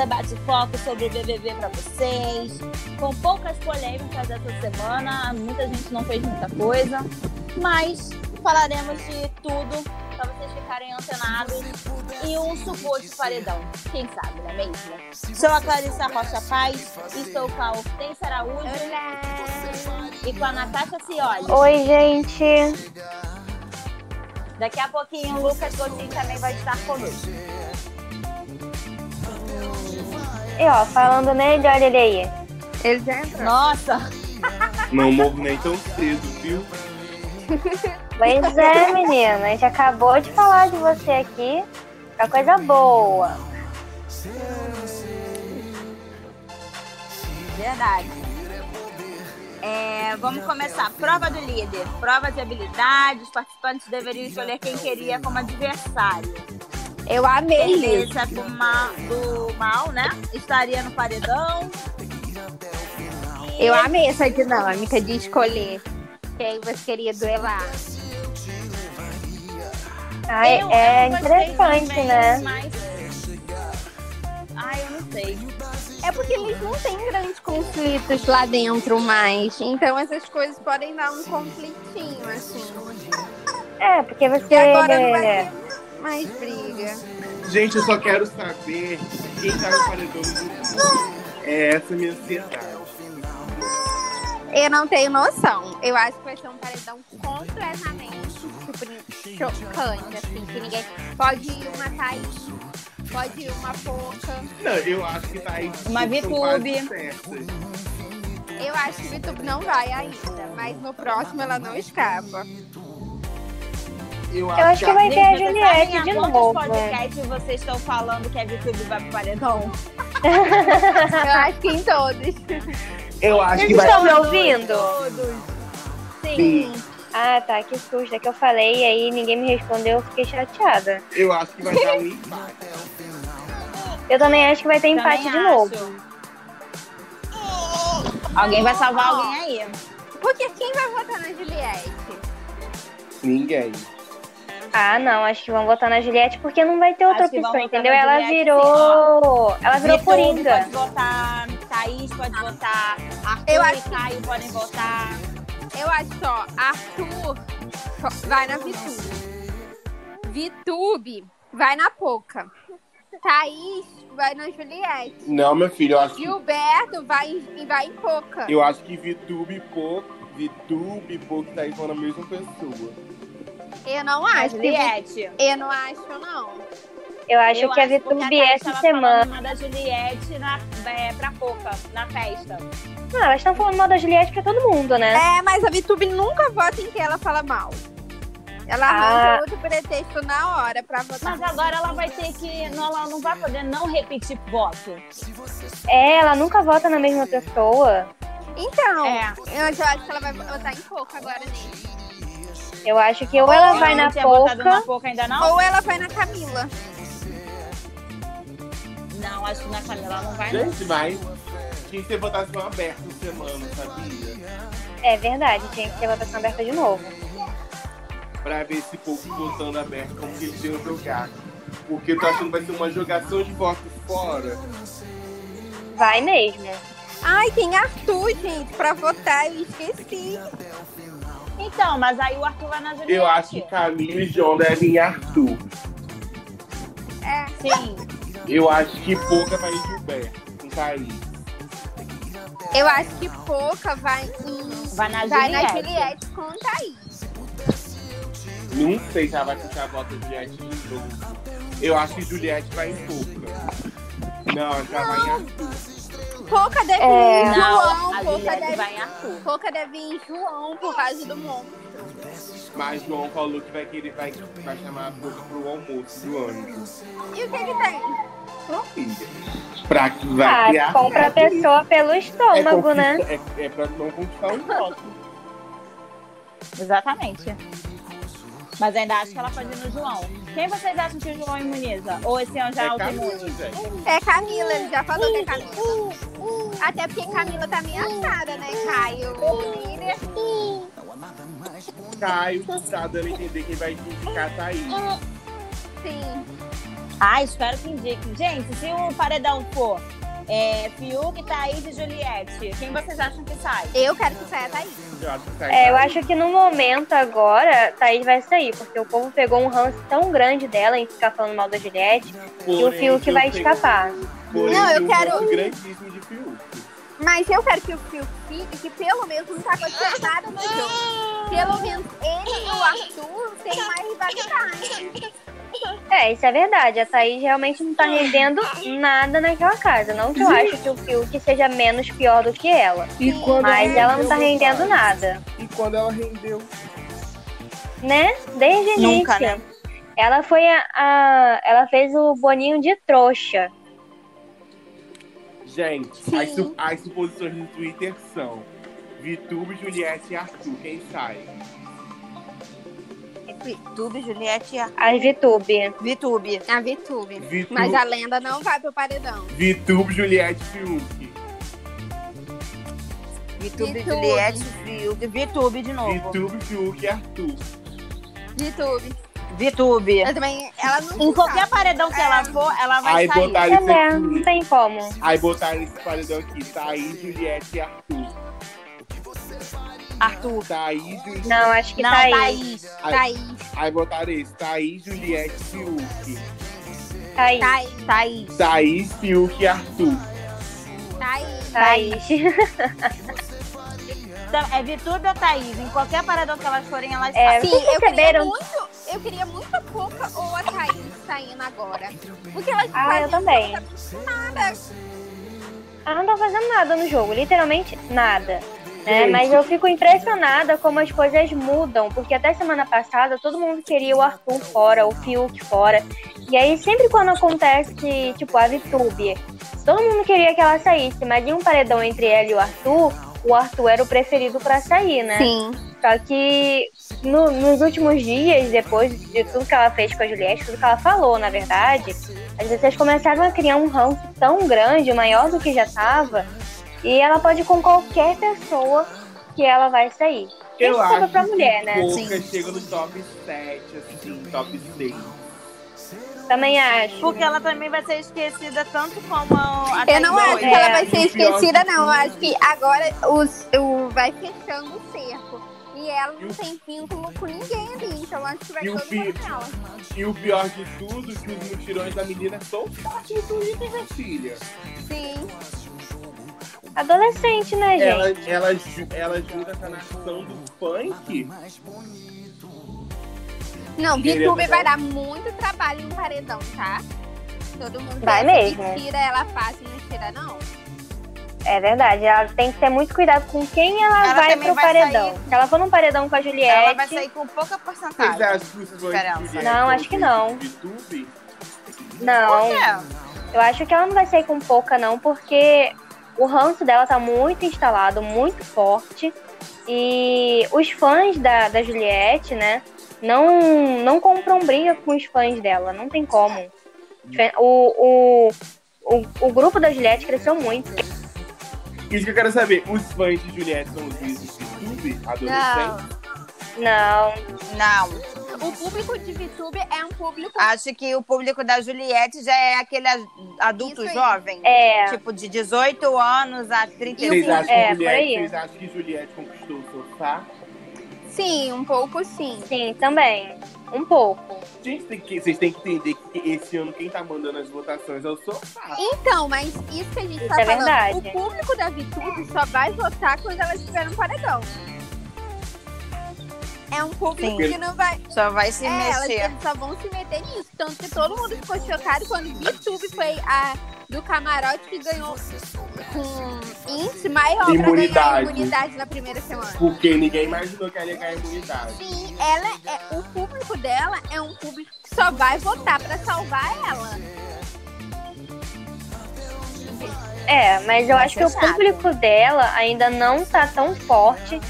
debate foco sobre o BBB para vocês, com poucas polêmicas essa semana, muita gente não fez muita coisa, mas falaremos de tudo para vocês ficarem antenados e um suposto paredão, quem sabe, não é mesmo? Sou a Clarissa Rocha Paz, estou com a Hortência Araújo Olá. e com a Natasha Cioli. Oi, gente. Daqui a pouquinho o Lucas Coutinho também vai estar conosco. E ó, falando nele, olha ele aí. Ele já entrou. Nossa, Não morro nem tão cedo, viu? Pois é, menina. A gente acabou de falar de você aqui. É coisa boa. verdade. É, vamos começar. Prova do líder. Prova de habilidade. Os participantes deveriam escolher quem queria como adversário. Eu amei isso. Beleza do mal, do mal, né? Estaria no paredão. E Eu amei essa dinâmica de escolher quem você queria duelar. Ai, eu- é eu gostei interessante, também, né? Mas... Ai, eu não sei. É porque eles não têm grandes conflitos lá dentro mais. Então essas coisas podem dar um conflitinho, assim. É, porque você. E agora não vai ter mais briga. Gente, eu só quero saber quem tá no paredão do. É essa a minha ansiedade. Eu não tenho noção. Eu acho que vai ser um paredão completamente tipo, chocante, assim, que ninguém. Pode ir uma Thaís, pode ir uma Pouca. Não, eu acho que tá aí. Uma certas. Eu acho que o Vitube não vai ainda, mas no próximo ela não escapa. Eu Eu acho que vai ter a Juliette de quantos novo. podcasts vocês estão falando que a VTube vai pro paredão? Eu acho que em todos. Eu acho que Vocês vai. estão me ouvindo? Todos. Sim. Ah, tá. Que susto. É que eu falei e aí ninguém me respondeu. Eu fiquei chateada. Eu acho que vai dar um empate. Eu também acho que vai ter empate Também de acho. novo. Alguém vai salvar alguém aí. Porque quem vai votar na Juliette? Ninguém. Ah, não. Acho que vão votar na Juliette porque não vai ter outra Acho vão opção, entendeu? na Ela Juliette, virou. Ela virou Vitube coringa. pode votar, Thaís pode votar, Arthur Eu e acho que- Caio podem votar. Eu acho só, Arthur vai na Vitube. Vitube vai na Poca. Thaís vai na Juliette. Não, meu filho, eu acho que. Gilberto vai em, vai em Poca. Eu acho que Vitube e Pouco. Vitube e Pouco tá aí com a mesma pessoa. Eu não A acho. que Juliette. Eu não acho, não. Eu acho Eu que a acho porque Vitube essa semana. falando uma da Juliette na, é, pra Poca, na festa. Não, elas estão falando mal da Juliette pra todo mundo, né? É, mas a Vitube nunca vota em quem ela fala mal. Ela Ah. arranja outro pretexto na hora pra votar. Mas agora ela vai ter que. Não, ela não vai poder não repetir voto. É, ela nunca vota na mesma pessoa. Então, É. eu já acho que ela vai votar em Poca agora nele. Eu acho que ou ela vai não na Pouca. Ainda não? Ou ela vai na Camila. Não, acho que na Camila ela não vai. não. Gente, mas tinha que ter votação aberta no semana, sabia? É verdade, tinha que ter votação aberta de novo. Pra ver esse povo votando aberto como que eles iam jogar. Porque eu tô achando que vai ser uma jogação de votos fora. Vai mesmo. Ai, tem Arthur, gente, pra votar. Eu esqueci. Então, mas aí o Arthur vai na Juliette. Eu acho que Camila e João devem ir Arthur. É. Sim. Eu acho que Pouca vai em Gilberto, com Thaís. Eu acho que Poca vai em. Vai na Vai na Juliette. Juliette com Thaís. Não sei se ela vai puxar a volta de Juliette de novo. Eu acho que Juliette vai em Pouca. Não, acho que ela vai em Arthur. Poca deve É. ir em Não, João. a Poca Juliette deve... vai em Arthur. Poca deve ir em João por causa do monstro. Mas João falou que vai querer, vai, vai chamar a Pouca pro almoço do ano. E o que que tem? Não, filha. Pra que vai Ah, criar. compra a pessoa pelo é, estômago, né? conquista- é, é pra não conquistar um voto. Exatamente. Mas ainda acho que ela pode ir no João. Quem vocês acham que o João imuniza? Ou esse ano já é, É autoimune? É Camila, ele já falou que é Camila. Até porque Camila tá ameaçada, né? Caio, o líder. Caio tá dando a entender que vai indicar a Thaís. Sim. Ah, espero que indiquem. Gente, se o paredão for é, Fiuk, Thaís e Juliette, quem vocês acham que sai? Eu quero que saia a Thaís. Eu acho que sai É, eu acho que no momento agora, Thaís vai sair, porque o povo pegou um ranço tão grande dela em ficar falando mal da Juliette, que o Fiuk vai escapar. porém, Não, eu um quero- grandíssimo de Fiuk. Mas eu quero que o Fiuk fique, que pelo menos não tá acontecendo nada no jogo. Pelo menos ele e o Arthur têm mais rivalidade. É, isso é verdade. A Thaís realmente não tá rendendo nada naquela casa. Não que eu acho que o Fiuk seja menos pior do que ela. E quando Mas ela não tá rendendo nada, E quando ela rendeu? né? Desde o início. Nunca, né? Ela foi a, a- Ela fez o Boninho de trouxa. Gente, as, su- as suposições no Twitter são Vitube, Juliette e Arthur. Quem sai? Vitube, Juliette e a A Vitube. Vitube. A Vitube. Vitu- Mas a lenda não vai pro paredão. Vitube, Juliette e Fiuk. Vitube, Vitube. Juliette, Fiuk. Vitube de novo. Vitube, Fiuk e Arthur. Vitube. Vitube. Eu também. Ela não Em qualquer sabe. paredão que ela for, ela vai Aí sair. botaram É, não tem como. Aí botaram esse paredão aqui. Thaís, Juliette e Arthur. Arthur. Thaís, Juliette. Não, acho que Não, Thaís. Thaís. Aí, Thaís. aí botaram esse. Thaís, Juliette e Fiuk. Thaís. Thaís. Thaís. Thaís, Fiuk e Arthur. Thaís. Thaís. Então, é Vitube ou Thaís? Em qualquer paredão que elas forem, elas É. Sim, eu queria muito. Eu queria muito a Pouca ou a Thaís saindo agora. Porque elas Ah, eu também. nada. Ela não tá fazendo nada no jogo, literalmente nada. Né? Mas eu fico impressionada como as coisas mudam, porque até semana passada todo mundo queria o Arthur fora, o Fiuk fora. E aí sempre quando acontece, tipo, a Vitube, todo mundo queria que ela saísse, mas em um paredão entre ela e o Arthur, o Arthur era o preferido pra sair, né? Sim. Só que no- nos últimos dias, depois de tudo que ela fez com a Juliette, tudo que ela falou, na verdade, as pessoas começaram a criar um ranço tão grande, maior do que já tava, e ela pode ir com qualquer pessoa que ela vai sair. Eu Isso sobra acho pra mulher, que né? Pouca chega no top 7, assim, top 6. Também acho. Porque ela também vai ser esquecida tanto como a Eu não acho que ela É. vai ser E o pior esquecida, não. Eu acho que agora os, o, vai fechando o cerco. E ela E não o- tem vínculo com ninguém ali. Então acho que vai E todo pi- mundo nela. E o pior de tudo, que os mutirões da menina são fortes no Twitter, minha filha. Sim. Adolescente, né, gente? Ela, ela, ju- ela ajuda essa nação do funk. Não, VTube vai dar muito trabalho no paredão, tá? Todo mundo Vai mesmo. que tira ela fácil, não tira, não. É verdade. Ela tem que ter muito cuidado com quem ela, Ela vai pro vai paredão. sair- Se ela for num paredão com a Ela Juliette. vai sair com pouca Vocês porcentagem. acham que Diferença. Juliette Não, vão acho que não. YouTube? Não. É. Eu acho que ela não vai sair com pouca, não, porque o ranço dela tá muito instalado, muito forte. E os fãs da, da Juliette, né, não, não compram briga com os fãs dela, não tem como. O, o, o, o grupo da Juliette cresceu muito. Isso que eu quero saber. Os fãs de Juliette são os juízes de YouTube? Adolescentes? Não, Não. O público de VTube é um público. Acho que o público da Juliette já é aquele adulto jovem. é. Tipo, de 18 anos a 31. Vocês acham, É, Juliette, vocês acham que Juliette conquistou o sofá? Sim, um pouco sim. Sim, também. Um pouco. Gente, tem que- vocês têm que entender que esse ano quem tá mandando as votações é o sofá. Então, mas isso que a gente Isso tá é falando, verdade. o público da VTube só vai votar quando ela estiver no paredão. É um público Sim. que não vai. Só vai se É, elas, mexer. eles só vão se meter nisso. Tanto que todo mundo ficou chocado quando VTube foi a do camarote que ganhou com índice maior pra ganhar Imunidade. imunidade na primeira semana. Porque ninguém imaginou que ela ia ganhar imunidade. Sim, ela é, o público dela é um público que só vai votar pra salvar ela. É, mas eu acho que o público dela ainda não tá tão forte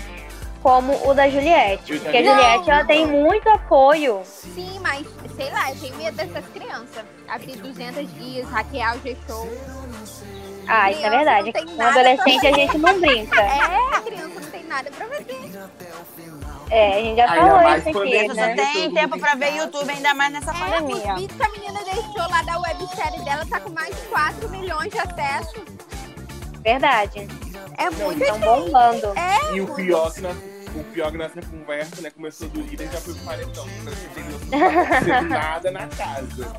como o da Juliette. Porque a Juliette, ela não. tem muito apoio. Sim, mas sei lá, eu tenho medo dessas crianças. Abrir 200 dias, hackear o G-Show. Ah, isso é verdade. não Com adolescente a gente não brinca. É, a criança não tem nada pra fazer. É, a gente já Ainda falou mais isso aqui, é Só né? tem tempo pra ver YouTube, ainda mais nessa É, os pandemia. vídeos que a menina deixou lá da websérie dela tá com mais de 4 milhões de acessos. Verdade. É muito Estão bombando. E o pior que nós, o pior que nessa conversa, né? Começou do líder e já foi pro paredão. Não tá nada na casa.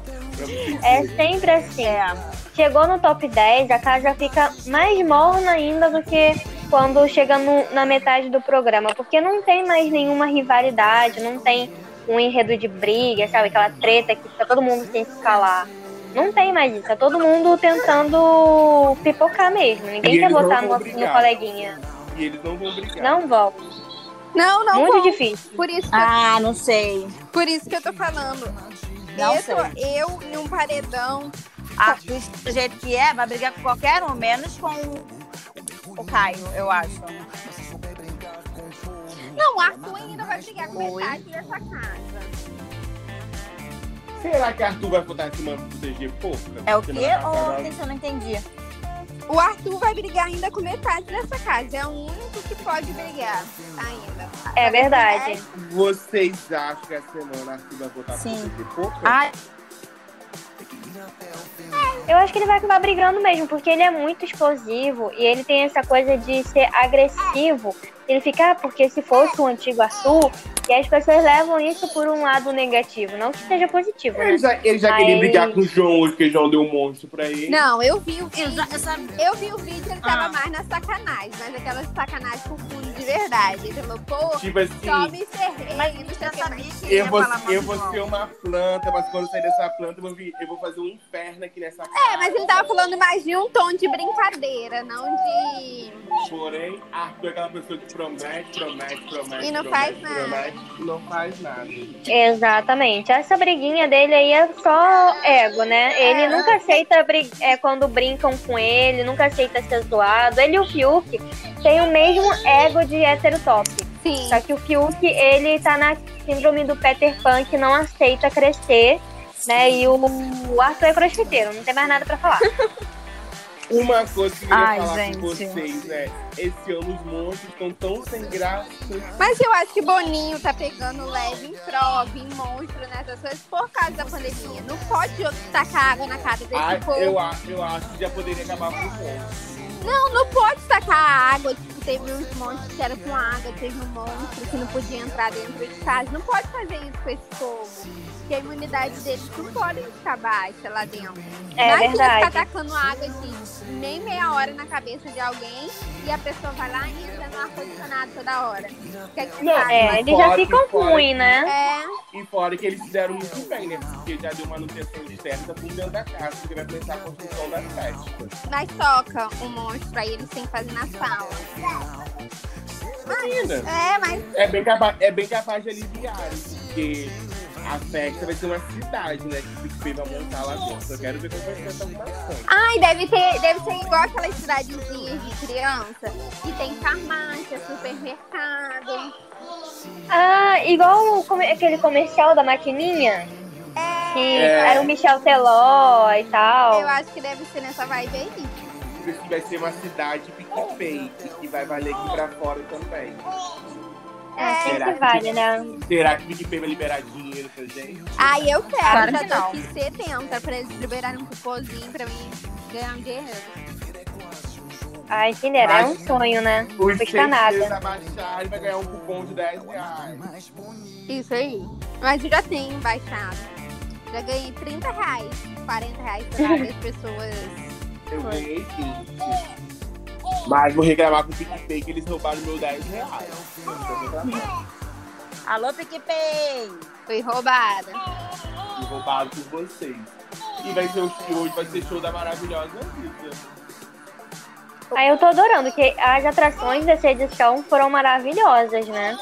É sempre assim. É. Chegou no top 10, a casa fica mais morna ainda do que quando chega no- na metade do programa. Porque não tem mais nenhuma rivalidade, não tem um enredo de briga, sabe? Aquela treta que fica todo mundo sem se calar. Não tem mais isso. É todo mundo tentando pipocar mesmo. Ninguém quer votar vão no, no coleguinha. E eles não vão brigar. Não vão. Não, não Muito vão. difícil. Por isso, que, Ah, não sei. por isso que eu tô falando. Não eu, sei. eu em um paredão. Arthur, do jeito que é, vai brigar com qualquer um, menos com o Caio, eu acho. Não, o Arthur ainda vai brigar com Oi. metade dessa casa. Será que Arthur vai votar em cima do proteger pouca? É o quê? Ou eu não entendi? O Arthur vai brigar ainda com metade dessa casa. É o único que pode brigar ainda. É verdade. Vocês acham que essa semana Arthur vai votar Sim. proteger pouca? Ah, Eu acho que ele vai acabar brigando mesmo, porque ele é muito explosivo e ele tem essa coisa de ser agressivo. Ele fica, ah, porque se fosse o antigo Arthur, e as pessoas levam isso por um lado negativo, não que seja positivo, né? Ele já, ele já queria brigar com o João hoje, porque o João deu um monstro pra ele. Não, eu vi o vídeo. eu vi o vídeo, ele tava Ah. mais na sacanagem, mas aquela sacanagem com fundo de verdade. Ele falou, pô, Tipo assim, só me ferrei, Mas não eu sei o já que eu ia vou, eu vou ser uma planta, mas quando eu sair dessa planta, eu vou, vir- eu vou fazer um inferno aqui nessa casa. É, mas ele tava falando mais de um tom de brincadeira, não de. Porém, Arthur é aquela pessoa que promete, promete, promete. E não promete, faz nada. Promete, não faz nada. Exatamente. Essa briguinha dele aí é só ego, né? Ele nunca aceita é, quando brincam com ele, nunca aceita ser zoado. Ele e o Fiuk têm o mesmo ego de hétero top. Sim. Só que o Fiuk, ele tá na síndrome do Peter Pan que não aceita crescer, né? E o, o Arthur é crossfiteiro, não tem mais nada pra falar. Uma coisa que eu queria Ai, falar gente. com vocês é: esse ano os monstros estão tão sem graça. Mas eu acho que Boninho tá pegando leve em prova, em monstro, nessas coisas, por causa da pandemia. Não pode tacar água na cara desse Ah, povo. eu, acho, eu acho que já poderia acabar com o monstro. Não, não pode tacar água. Tipo, teve uns monstros que era com água, teve um monstro que não podia entrar dentro de casa. Não pode fazer isso com esse povo. Porque a imunidade deles não pode ficar baixa lá dentro. É Imagina ficar verdade. tacando água assim, nem meia hora na cabeça de alguém e a pessoa vai lá e entra no ar-condicionado toda hora. Que Não, sabe? É, Mas eles já ficam ruins, né? É, E fora que eles fizeram muito bem, né? Porque já deu manutenção externa por dentro da casa, porque vai começar a construção das festas. mas toca o monstro aí, eles têm que fazer na sala. Menina, É, mas é bem capaz, é bem capaz de aliviar, porque a festa vai ser uma cidade, né? Que o PicPay vai montar lá dentro. Eu quero ver como vai ser essa arrumação. Ai, deve ter, deve ser igual aquelas cidadezinhas de criança. Que tem farmácia, supermercado. Ah, igual aquele comercial da maquininha, É, que É. era o Michel Teló e tal. eu acho que deve ser nessa vibe aí. Por isso que vai ser uma cidade PicPay, que vai valer aqui pra fora também. É, Será sempre que- vale, né? Será que o PicPay vai liberar dinheiro pra gente? Ai, eu quero, Claro já que tô aqui 70 pra eles liberarem um cupomzinho pra mim ganhar um dinheiro. Ai, dera, é um sonho, né? Não custa nada. e vai ganhar um cupom de 10 reais. Isso aí. Mas eu já tenho baixado. Já ganhei 30 reais, 40 reais pra várias pessoas. Eu ganhei 20. Mas vou reclamar com o PicPay que eles roubaram meu 10 reais. Alô, PicPay! Foi roubada. E roubado por vocês. E vai ser o e hoje vai ser show da maravilhosa Anitta. Aí eu tô adorando, que as atrações dessa edição foram maravilhosas, né?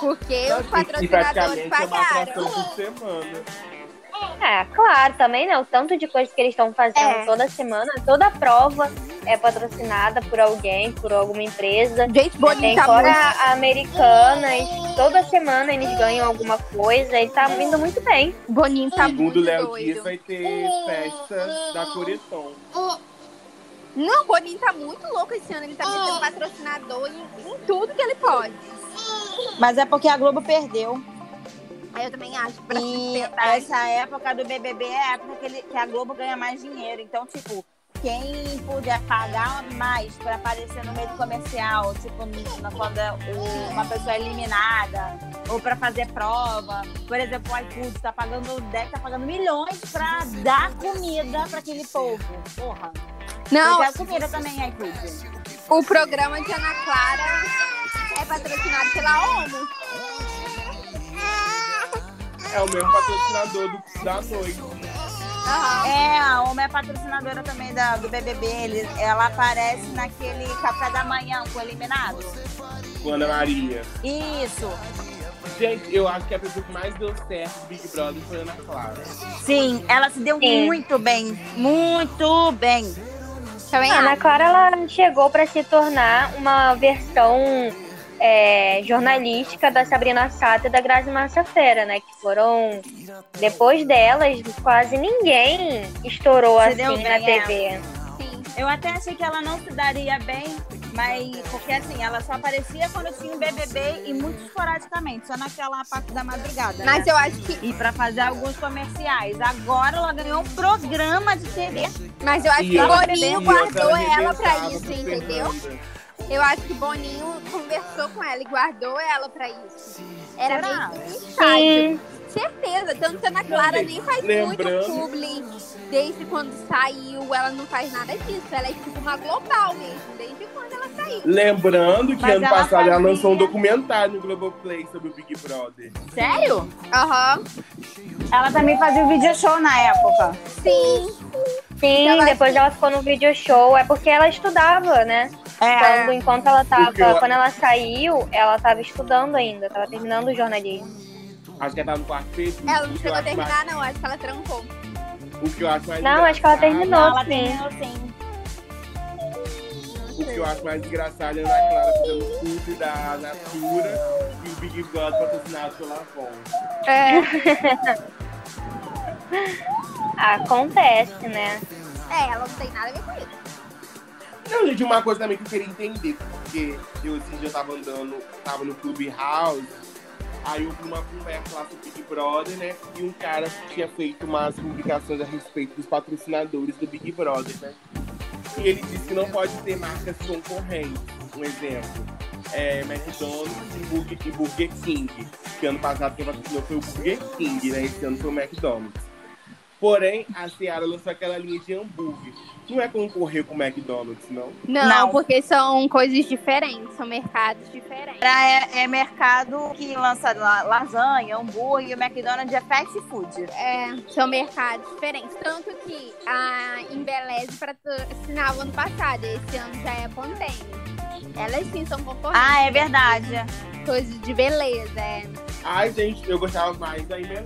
Porque os E patrocinadores praticamente é uma pagaram. atração por semana. É, claro, também, né? O tanto de coisa que eles estão fazendo É. toda semana, toda prova é patrocinada por alguém, por alguma empresa. Gente, Boninho Tem tá fora muito... americanas, toda semana eles ganham alguma coisa e tá indo muito bem. Boninho tá Segundo muito o Léo Dias, doido. vai ter festa da Coreton. Não, o Boninho tá muito louco esse ano. Ele tá metendo patrocinador em, em tudo que ele pode. Mas é porque a Globo perdeu. Eu também acho. Pra E essa época do BBB é a época que, ele- que a Globo ganha mais dinheiro. Então, tipo, quem puder pagar mais pra aparecer no meio do comercial, tipo, no- quando é o- uma pessoa é eliminada, ou pra fazer prova. Por exemplo, o iFood tá pagando, deve tá pagando milhões pra dar comida pra aquele povo. Porra. Não, Porque é comida também, iFood. o programa de Ana Clara é patrocinado pela ONU. É o mesmo patrocinador do, da noite. Aham. É, a Oma é patrocinadora também da, do BBB. Ele, ela aparece naquele café da manhã com o eliminado. Com Ana Maria. Isso. Gente, eu acho que a pessoa que mais deu certo do Big Brother foi a Ana Clara. Sim, ela se deu Sim. muito bem. Muito bem. Também A Ana. Clara ela chegou para se tornar uma versão é, jornalística da Sabrina Sato e da Grazi Massafera, né? Que foram depois delas quase ninguém estourou Se assim na é. TV. Sim. Eu até achei que ela não se daria bem, mas porque assim, ela só aparecia quando tinha o BBB e muito esporadicamente, só naquela parte da madrugada. Mas né? eu acho que. E pra fazer alguns comerciais. Agora ela ganhou um programa de TV. Mas eu acho E que o Boninho guardou ela pra isso, entendeu? Eu acho que o Boninho conversou com ela e guardou ela pra isso. Era Será? meio que um Certeza. Tanto que a Ana Clara nem faz muito Lembrando- publi. Desde quando saiu, ela não faz nada disso. Ela é tipo uma global mesmo, desde quando ela saiu. Lembrando que Mas ano ela passado ela fazia- lançou um documentário no Globoplay sobre o Big Brother. Sério? Aham. Ela também fazia o video show na época. Sim. sim, Ela- depois ela ficou no video show. É porque ela estudava, né? É. Quando, enquanto ela tava. Eu- Quando ela saiu, ela tava estudando ainda, tava terminando o jornalismo. Acho que ela tava no quarto período. Ela não chegou a acho mais- terminar, não. Acho que ela trancou. O que eu acho mais Não, acho que ela engraçado- terminou. Não, ela sim. terminou sim. O que eu acho mais engraçado é a Ana Clara fazendo curso da Natura e o Big Brother patrocinado pela Avon. É. Acontece, né? é, ela não tem nada a ver com isso. Não, gente, uma coisa também que eu queria entender, porque eu esse dia tava andando, tava no Clube House, aí eu vi uma conversa lá sobre Big Brother, né? E um cara tinha feito umas publicações a respeito dos patrocinadores do Big Brother, né? E ele disse que não pode ter marcas concorrentes. Um exemplo. É, McDonald's e Burger, e Burger King. Que ano passado quem patrocinou foi o Burger King, né? Esse ano foi o McDonald's. Porém, a Seara lançou aquela linha de hambúrguer. Não é concorrer com o McDonald's, não. Não, Não. porque são coisas diferentes, são mercados diferentes. Pra- É, é mercado que lança la- lasanha, hambúrguer, e o McDonald's é fast food. É, são mercados diferentes. Tanto que a Embeleze patrocinava ano passado, esse ano já é a Pantene. Elas sim são concorrentes. Ah, é verdade. Coisas de beleza, é. Ai, gente, eu gostava mais da Imelé.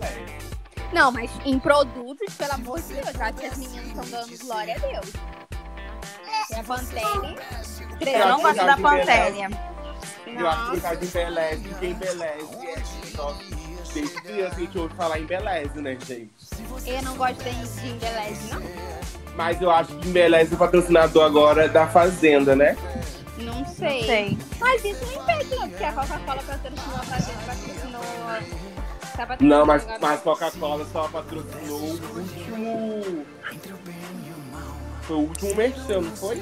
Não, mas em produtos, pelo amor de Deus, eu acho que as meninas estão dando glória a Deus. E a Pantene. Eu não gosto da Pantene. Eu acho que causa de embeleze, porque embeleze é. Desde criança a gente ouve falar embeleze, né, gente? Eu não gosto de de Embeleze, não. Mas eu acho que embeleze é o patrocinador agora da Fazenda, né? Não sei. Sei. Mas isso não impede, não, porque a Coca-Cola patrocinou a Fazenda, patrocinou. Tá Não, mas, mas Coca-Cola só patrocinou o último. Foi o último merchan, não foi?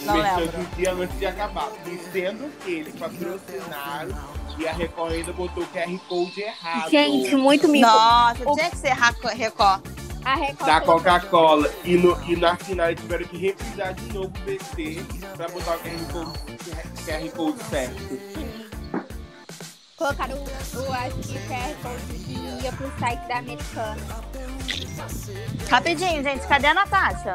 O Não merchan lembro. de um dia antes de acabar. E sendo que eles patrocinaram e a Record ainda botou o QR Code errado. Gente, muito mico. Nossa, O- tinha que ser Record. A Record da Coca-Cola. E, no, e na final eles tiveram que reprisar de novo o BT pra botar o QR Code, QR Code certo. Colocaram o, o, acho que o QR Code ia pro site da Americana. Rapidinho, gente, cadê a Natasha?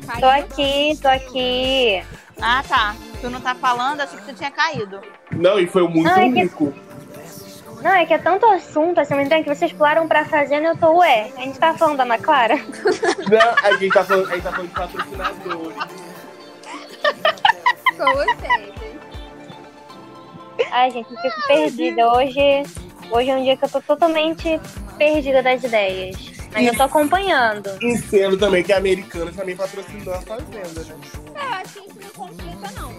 Tô Caiu. aqui, tô aqui. Ah, tá. Tu não tá falando, achei que tu tinha caído. Não, e foi muito Ai, que- único. Não, é que é tanto assunto, assim, mas então, que vocês pularam pra fazenda, eu tô, ué. A gente tá falando da Ana Clara? Não, a gente tá falando, a gente tá falando de patrocinadores. Com vocês. Ai, gente, eu fico perdida. Hoje, hoje é um dia que eu tô totalmente perdida das ideias. Mas eu tô acompanhando. E sendo também que a Americana também patrocinou a Fazenda, né? É, eu acho que isso não complica, não.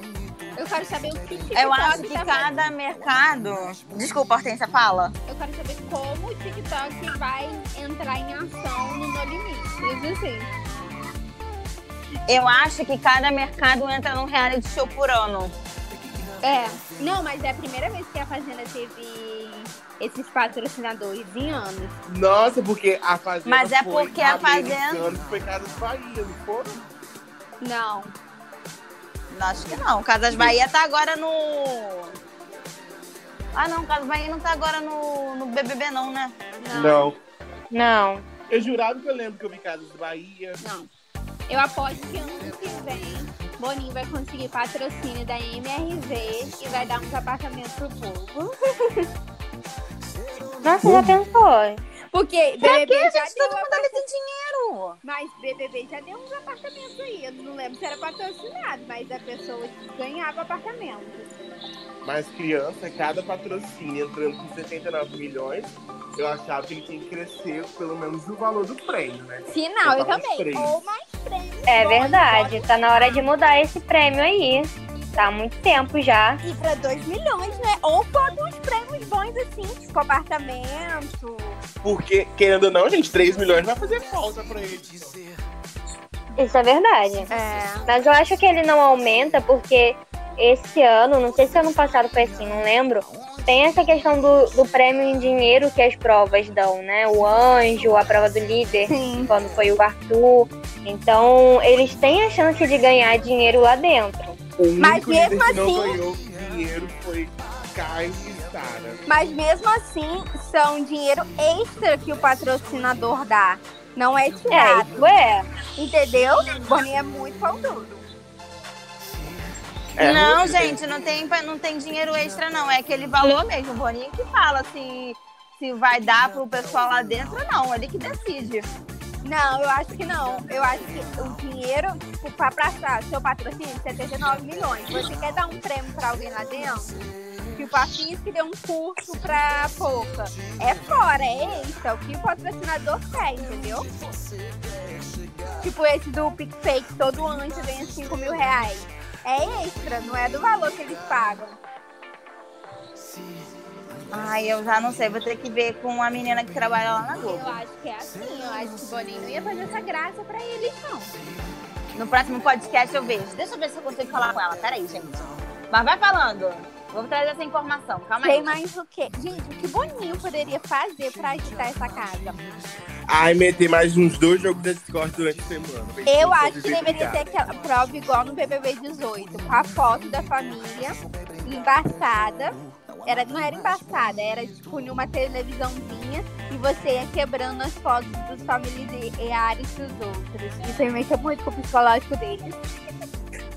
Eu quero saber o que TikTok Eu acho que tá cada mercado. Desculpa, Hortência, fala. Eu quero saber como o TikTok vai entrar em ação no No Limite. Isso assim. Eu acho que cada mercado entra num reality show por ano. É. Não, mas é a primeira vez que a Fazenda teve esses patrocinadores em anos. Nossa, porque a Fazenda Mas é foi porque a americano, Foi Casas Bahia, não foram? Não. Acho que não. Casas Bahia tá agora no. Ah, não, Casas Bahia não tá agora no, no BBB, não, né? Não. Não. Não. Eu jurava que eu lembro que eu vi Casas Bahia. Não. Eu aposto que ano que vem Boninho vai conseguir patrocínio da MRV e vai dar uns apartamentos pro povo. Nossa, já pensou? Porque Pra BBB quê, já gente? Todo mundo ali tem dinheiro. Mas BBB já deu uns apartamentos aí. Eu não lembro se era patrocinado, mas a pessoa ganhava apartamento. Mas criança, cada patrocínio entrando com 79 milhões, eu achava que ele tinha que crescer pelo menos o valor do prêmio, né? Não, eu Eu também. Ou mais prêmios. É verdade. Tá na hora de mudar esse prêmio aí. Tá há muito tempo já. E pra 2 milhões, né? Ou bota uns prêmios bons assim, tipo apartamento. Porque, querendo ou não, gente, 3 milhões vai fazer falta pra ele. Isso é verdade. É. Mas eu acho que ele não aumenta porque esse ano, não sei se ano passado foi assim, não lembro. Tem essa questão do, do prêmio em dinheiro que as provas dão, né? O anjo, a prova do líder, Sim. quando foi o Arthur. Então, eles têm a chance de ganhar dinheiro lá dentro. O Mas mesmo que não assim- ganhou dinheiro foi Caio e Sara. Mas mesmo assim, são dinheiro extra que o patrocinador dá. Não é É, tirado. isso é. Entendeu? Boninho é muito duro. É, não, gente, não tem, não tem dinheiro extra, não. É aquele valor mesmo. O Boninho que fala se, se vai dar pro pessoal lá dentro ou não. Ele que decide. Não, eu acho que não. Eu acho que o dinheiro, tipo, pra passar seu patrocínio, 79 milhões. Você quer dar um prêmio pra alguém lá dentro? Tipo, a que deu um curso pra pouca. É fora, é extra. O que o patrocinador quer, entendeu? Tipo, esse do PicPay, que todo ano você ganha 5 mil reais. É extra, não é do valor que eles pagam. Ai, eu já não sei. Vou ter que ver com a menina que trabalha lá na Globo. Eu acho que é assim. Eu acho que o Boninho não ia fazer essa graça pra eles, não. No próximo podcast eu vejo. Deixa eu ver se eu consigo falar com ela. Peraí, gente. Mas vai falando. Vou trazer essa informação. Calma Tem aí. mais o quê? Gente, o que Boninho poderia fazer pra agitar essa casa? Ai, meter mais uns dois jogos da Discord durante a semana. Eu acho que deveria ter aquela prova igual no BBB 18, com a foto da família embaçada. Era, não era embaçada, era tipo numa televisãozinha e você ia quebrando as fotos dos familiares dos outros. Isso aí mexe muito com o psicológico deles.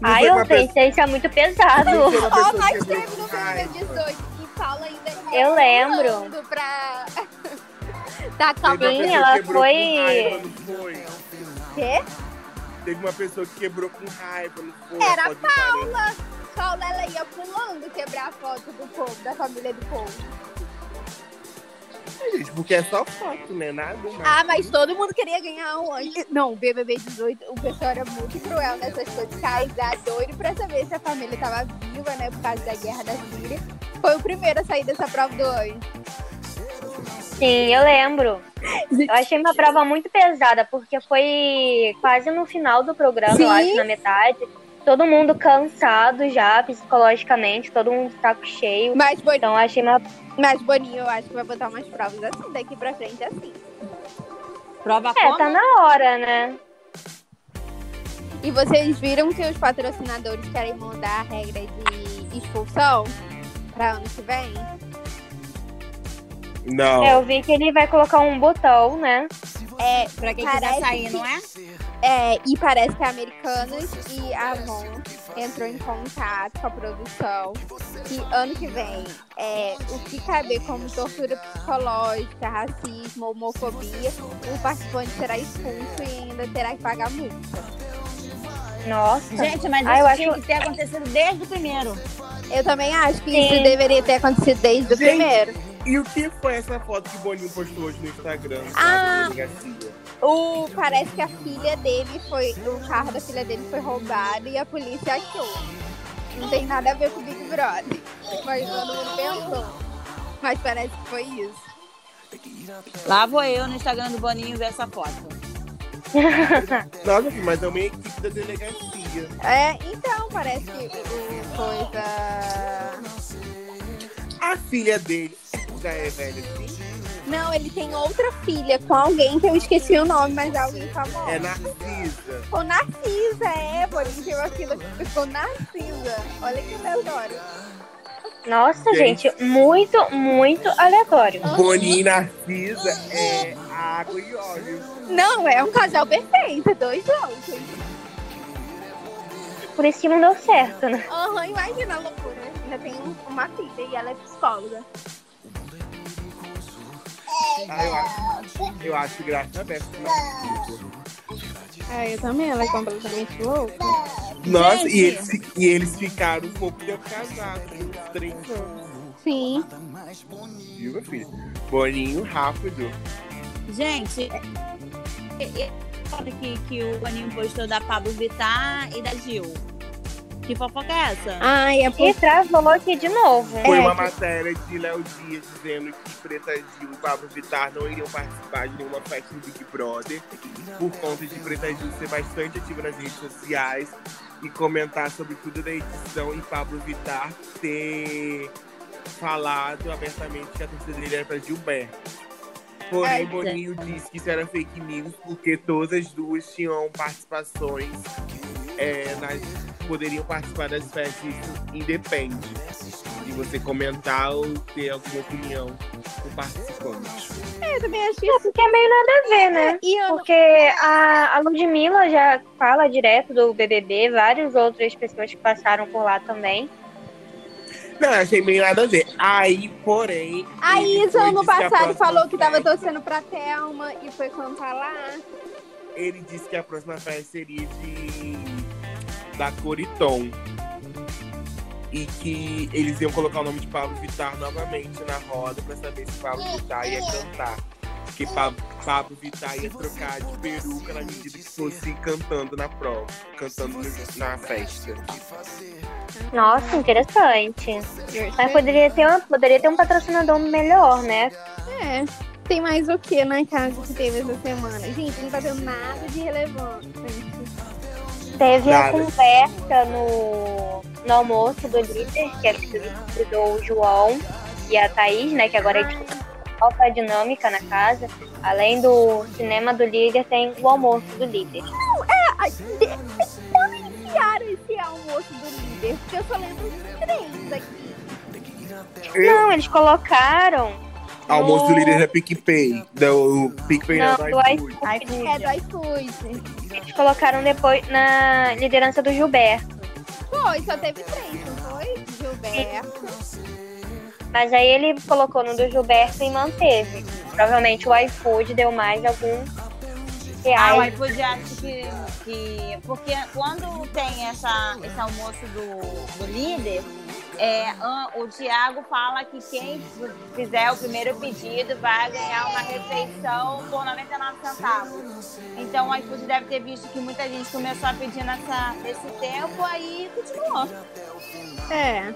Não Ai, eu sei, pessoa- isso é muito pesado. Ó, nós teve no com raiva. BBB 18 e Paula ainda Eu lembro. pra uma calma. Sim, ela foi- raiva? Quê? Teve uma pessoa que quebrou com raiva, não foi? Era Pode parar. Paula, ela ia pulando quebrar a foto do povo, da família do povo. Gente, porque é só foto, né? Nada mais. Ah, mas todo mundo queria ganhar um anjo. Não, o BBB 18, o pessoal era muito cruel nessas coisas. Casar doido pra saber se a família tava viva, né? Por causa da guerra da Síria. Foi o primeiro a sair dessa prova do anjo. Sim, eu lembro. Eu achei uma prova muito pesada, porque foi quase no final do programa, eu Sim. acho, na metade. Todo mundo cansado já, psicologicamente, todo mundo de saco cheio. Mas, Boninho, Então eu achei uma. mas Boninho, eu acho que vai botar umas provas assim, daqui pra frente assim. Prova É, como? tá na hora, né? E vocês viram que os patrocinadores querem mudar a regra de expulsão pra ano que vem? Não. É, eu vi que ele vai colocar um botão, né? É, Pra quem Parece quiser sair, que- não é? É, e parece que a Americanas e a Avon entrou em contato com a produção que ano que vem é, o que caber como tortura psicológica, racismo, homofobia, o participante será expulso e ainda terá que pagar multa. Nossa. Gente, mas Ah, isso acho- tinha que ter acontecido desde o primeiro. Eu também acho que Sim. isso deveria ter acontecido desde o Gente. primeiro. E o que foi essa foto que o Boninho postou hoje no Instagram? Ah. O, parece que a filha dele foi. O carro da filha dele foi roubado e a polícia achou. não tem nada a ver com o Big Brother. Mas todo mundo pensou. Mas parece que foi isso. Lá vou eu no Instagram do Boninho ver essa foto. Nossa, mas é uma equipe da delegacia. É, então, parece que o coisa. A filha dele já é velha assim? Não, ele tem outra filha com alguém que eu esqueci o nome, mas é alguém famoso. É Narcisa. Com Narcisa, é, por isso filha que ficou Narcisa. Olha que aleatório. Nossa, gente, muito, muito aleatório. Boninho e Narcisa é água e óleo. Não, é um casal perfeito, dois juntos. Por isso que não deu certo, né? Aham, imagina a loucura. Ainda tem uma filha e ela é psicóloga. Ah, eu acho, eu acho graça aberta. Ah, eu também, ela é completamente louca. Nossa, e eles, e eles ficaram um pouco tempo casados, uns três anos. Sim. Viu, meu filho? Boninho rápido. Gente, é- é- olha que, que o Boninho postou da Pablo Vittar e da Gil. Que fofoca é essa? Ai, é E por... travou aqui de novo. Foi É, uma que- matéria de Léo Dias dizendo que Preta Gil e Pablo Vittar não iriam participar de nenhuma festa do Big Brother por conta de Preta Gil ser bastante ativa nas redes sociais e comentar sobre tudo da edição e Pablo Vittar ter falado abertamente que a torcida dele era para Gilberto. Porém, Ai, Boninho disse que isso era fake news porque todas as duas tinham participações é, nas, poderiam participar das festas, isso independe de você comentar ou ter alguma opinião com o participante. eu também acho É, porque é meio nada a ver, né? Não... Porque a, a Ludmilla já fala direto do BBB, várias outras pessoas que passaram por lá também. Não, eu achei meio nada a ver. Aí, porém. A Isa, ano que passado, falou que tava torcendo pra Thelma e foi cantar lá. Ele disse que a próxima festa seria de. da Coriton. E que eles iam colocar o nome de Pablo Vittar novamente na roda pra saber se Pablo Vittar ia cantar. Porque Pablo, Pablo Vittar ia trocar de peruca na medida que fosse cantando na prova, cantando na festa. Nossa, interessante. Mas poderia ter, uma, poderia ter um patrocinador melhor, né? É. Tem mais o que na casa que teve essa semana? Gente, não tá tendo nada de relevante. Teve a Nada. conversa no, no almoço do líder, que é do, do João e a Thaís, né? Que agora é tipo, qual foi a dinâmica na casa. Além do cinema do líder, tem o almoço do líder. Ai, de- Como enfiaram esse almoço do líder? Porque eu só lembro três aqui. Não, eles colocaram. Almoço do líder da PicPay. Do PicPay Não, não, do do iFood. É do iFood. Eles colocaram depois na liderança do Gilberto. Foi, só teve três, não foi? Gilberto. Mas aí ele colocou no do Gilberto e manteve. Provavelmente o iFood deu mais algum Ah, o reais. iFood acho que, que. Porque quando tem essa, esse almoço do, do líder, é, o Thiago fala que quem fizer o primeiro pedido vai ganhar uma refeição por 99 centavos. Então o iFood deve ter visto que muita gente começou a pedir nessa, nesse tempo, aí continuou. É.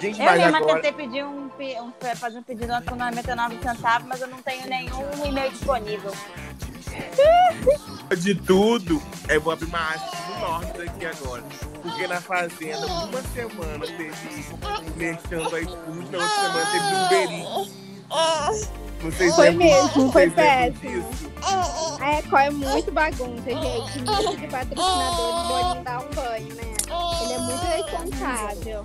Gente, Eu mesma agora. tentei pedir um, um, fazer um pedido por 99 centavos, mas eu não tenho nenhum e-mail disponível. De tudo, eu vou abrir uma arte enorme daqui agora. Porque na Fazenda, uma semana teve mexendo a iFood, na outra semana teve um Uber Não sei se Foi é mesmo, foi lembram péssimo. A Record é muito bagunça, gente. Nisso de patrocinador, o Boninho dá um banho, né? Ele é muito responsável.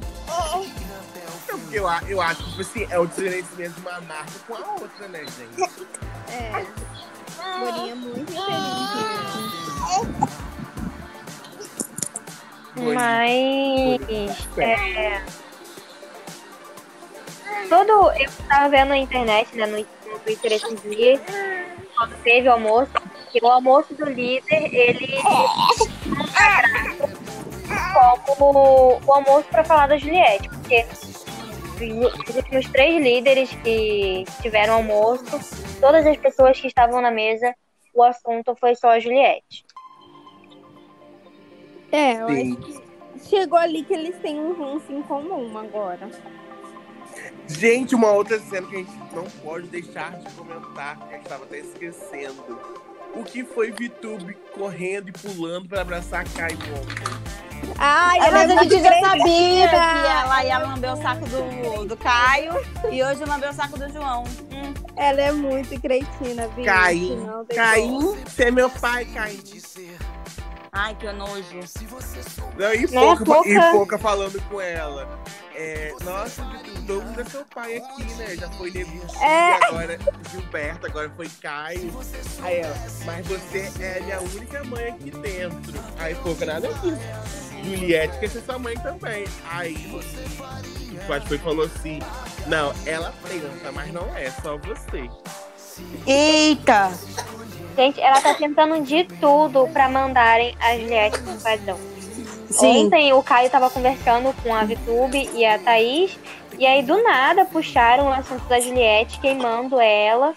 Não, porque eu, eu acho que tipo assim, é o diferenciamento de uma marca com a outra, né, gente? É. Boninho é muito Mas. É, todo. Eu tava vendo na internet, né, no, no Twitter esses dias, quando teve o almoço, que o almoço do líder, ele como o almoço pra falar da Juliette, porque os últimos três líderes que tiveram almoço, todas as pessoas que estavam na mesa, o assunto foi só a Juliette. É, eu Sim. acho que chegou ali que eles têm um ranço em comum agora. Gente, uma outra cena que a gente não pode deixar de comentar, que a gente tava até esquecendo. O que foi VTube correndo e pulando pra abraçar a Kai ontem? Ai, Ah, ela mas é a gente já sabia que ela ia lamber o saco do, do Caio e hoje lambeu o saco do João. Hum. Ela é muito cretina, viu? Caim. Caim, você é meu pai, Caim. Ai, que nojo. Não, e, pouca, Pouca? e pouca falando com ela. É, nossa, todo mundo é seu pai aqui, né? Já foi Nevinho, É. agora Gilberto, agora foi Caio. Aí ela, mas você é a minha única mãe aqui dentro. Aí pouca nada disso. Juliette quer ser sua mãe também. Aí o Pode foi e falou assim: Não, ela pensa, mas não é, só você. Eita! Gente, ela tá tentando de tudo pra mandarem a Juliette pro padrão. Sim. Ontem o Caio tava conversando com a Vitube e a Thaís, e aí do nada puxaram o assunto da Juliette, queimando ela.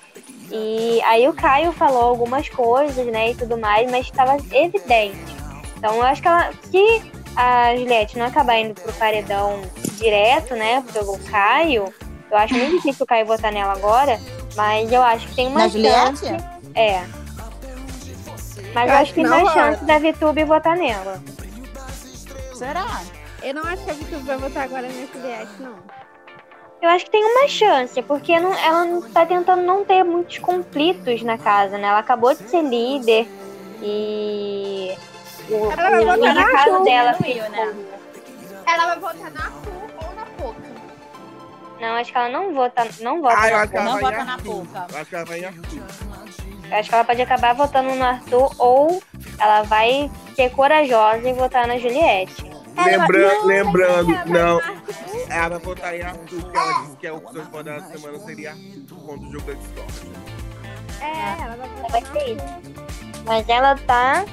E aí o Caio falou algumas coisas, né, e tudo mais, mas estava evidente. Então eu acho que ela, se a Juliette não acabar indo pro paredão direto, né, pelo Caio, eu acho muito difícil o Caio votar nela agora, mas eu acho que tem uma Na chance. Juliette? É. Mas Eu acho acho que tem não mais rola. chance da Vitube votar nela. Será? Eu não acho que a Vitor vai votar agora na Juliette, não. Eu acho que tem uma chance, porque não- ela não tá tentando não ter muitos conflitos na casa, né? Ela acabou de ser líder e o, Ela vai votar na na casa Arthur, dela diminuiu, fez né? Ela vai votar na Arthur ou na Poca. Não, acho que ela não vota, não vota. Ah, eu na acho que ela Não vai vota na. Eu acho que ela vai em Arthur. Eu acho que ela pode acabar votando no Arthur ou ela vai ser corajosa e votar na Juliette. Lembra- não, lembrando, não. Ela vai votar em Arthur, porque ela disse que a opção de votar da semana seria Arthur por conta do jogo da Discord. É, ela vai votar Vai ser Arthur. Mas ela tá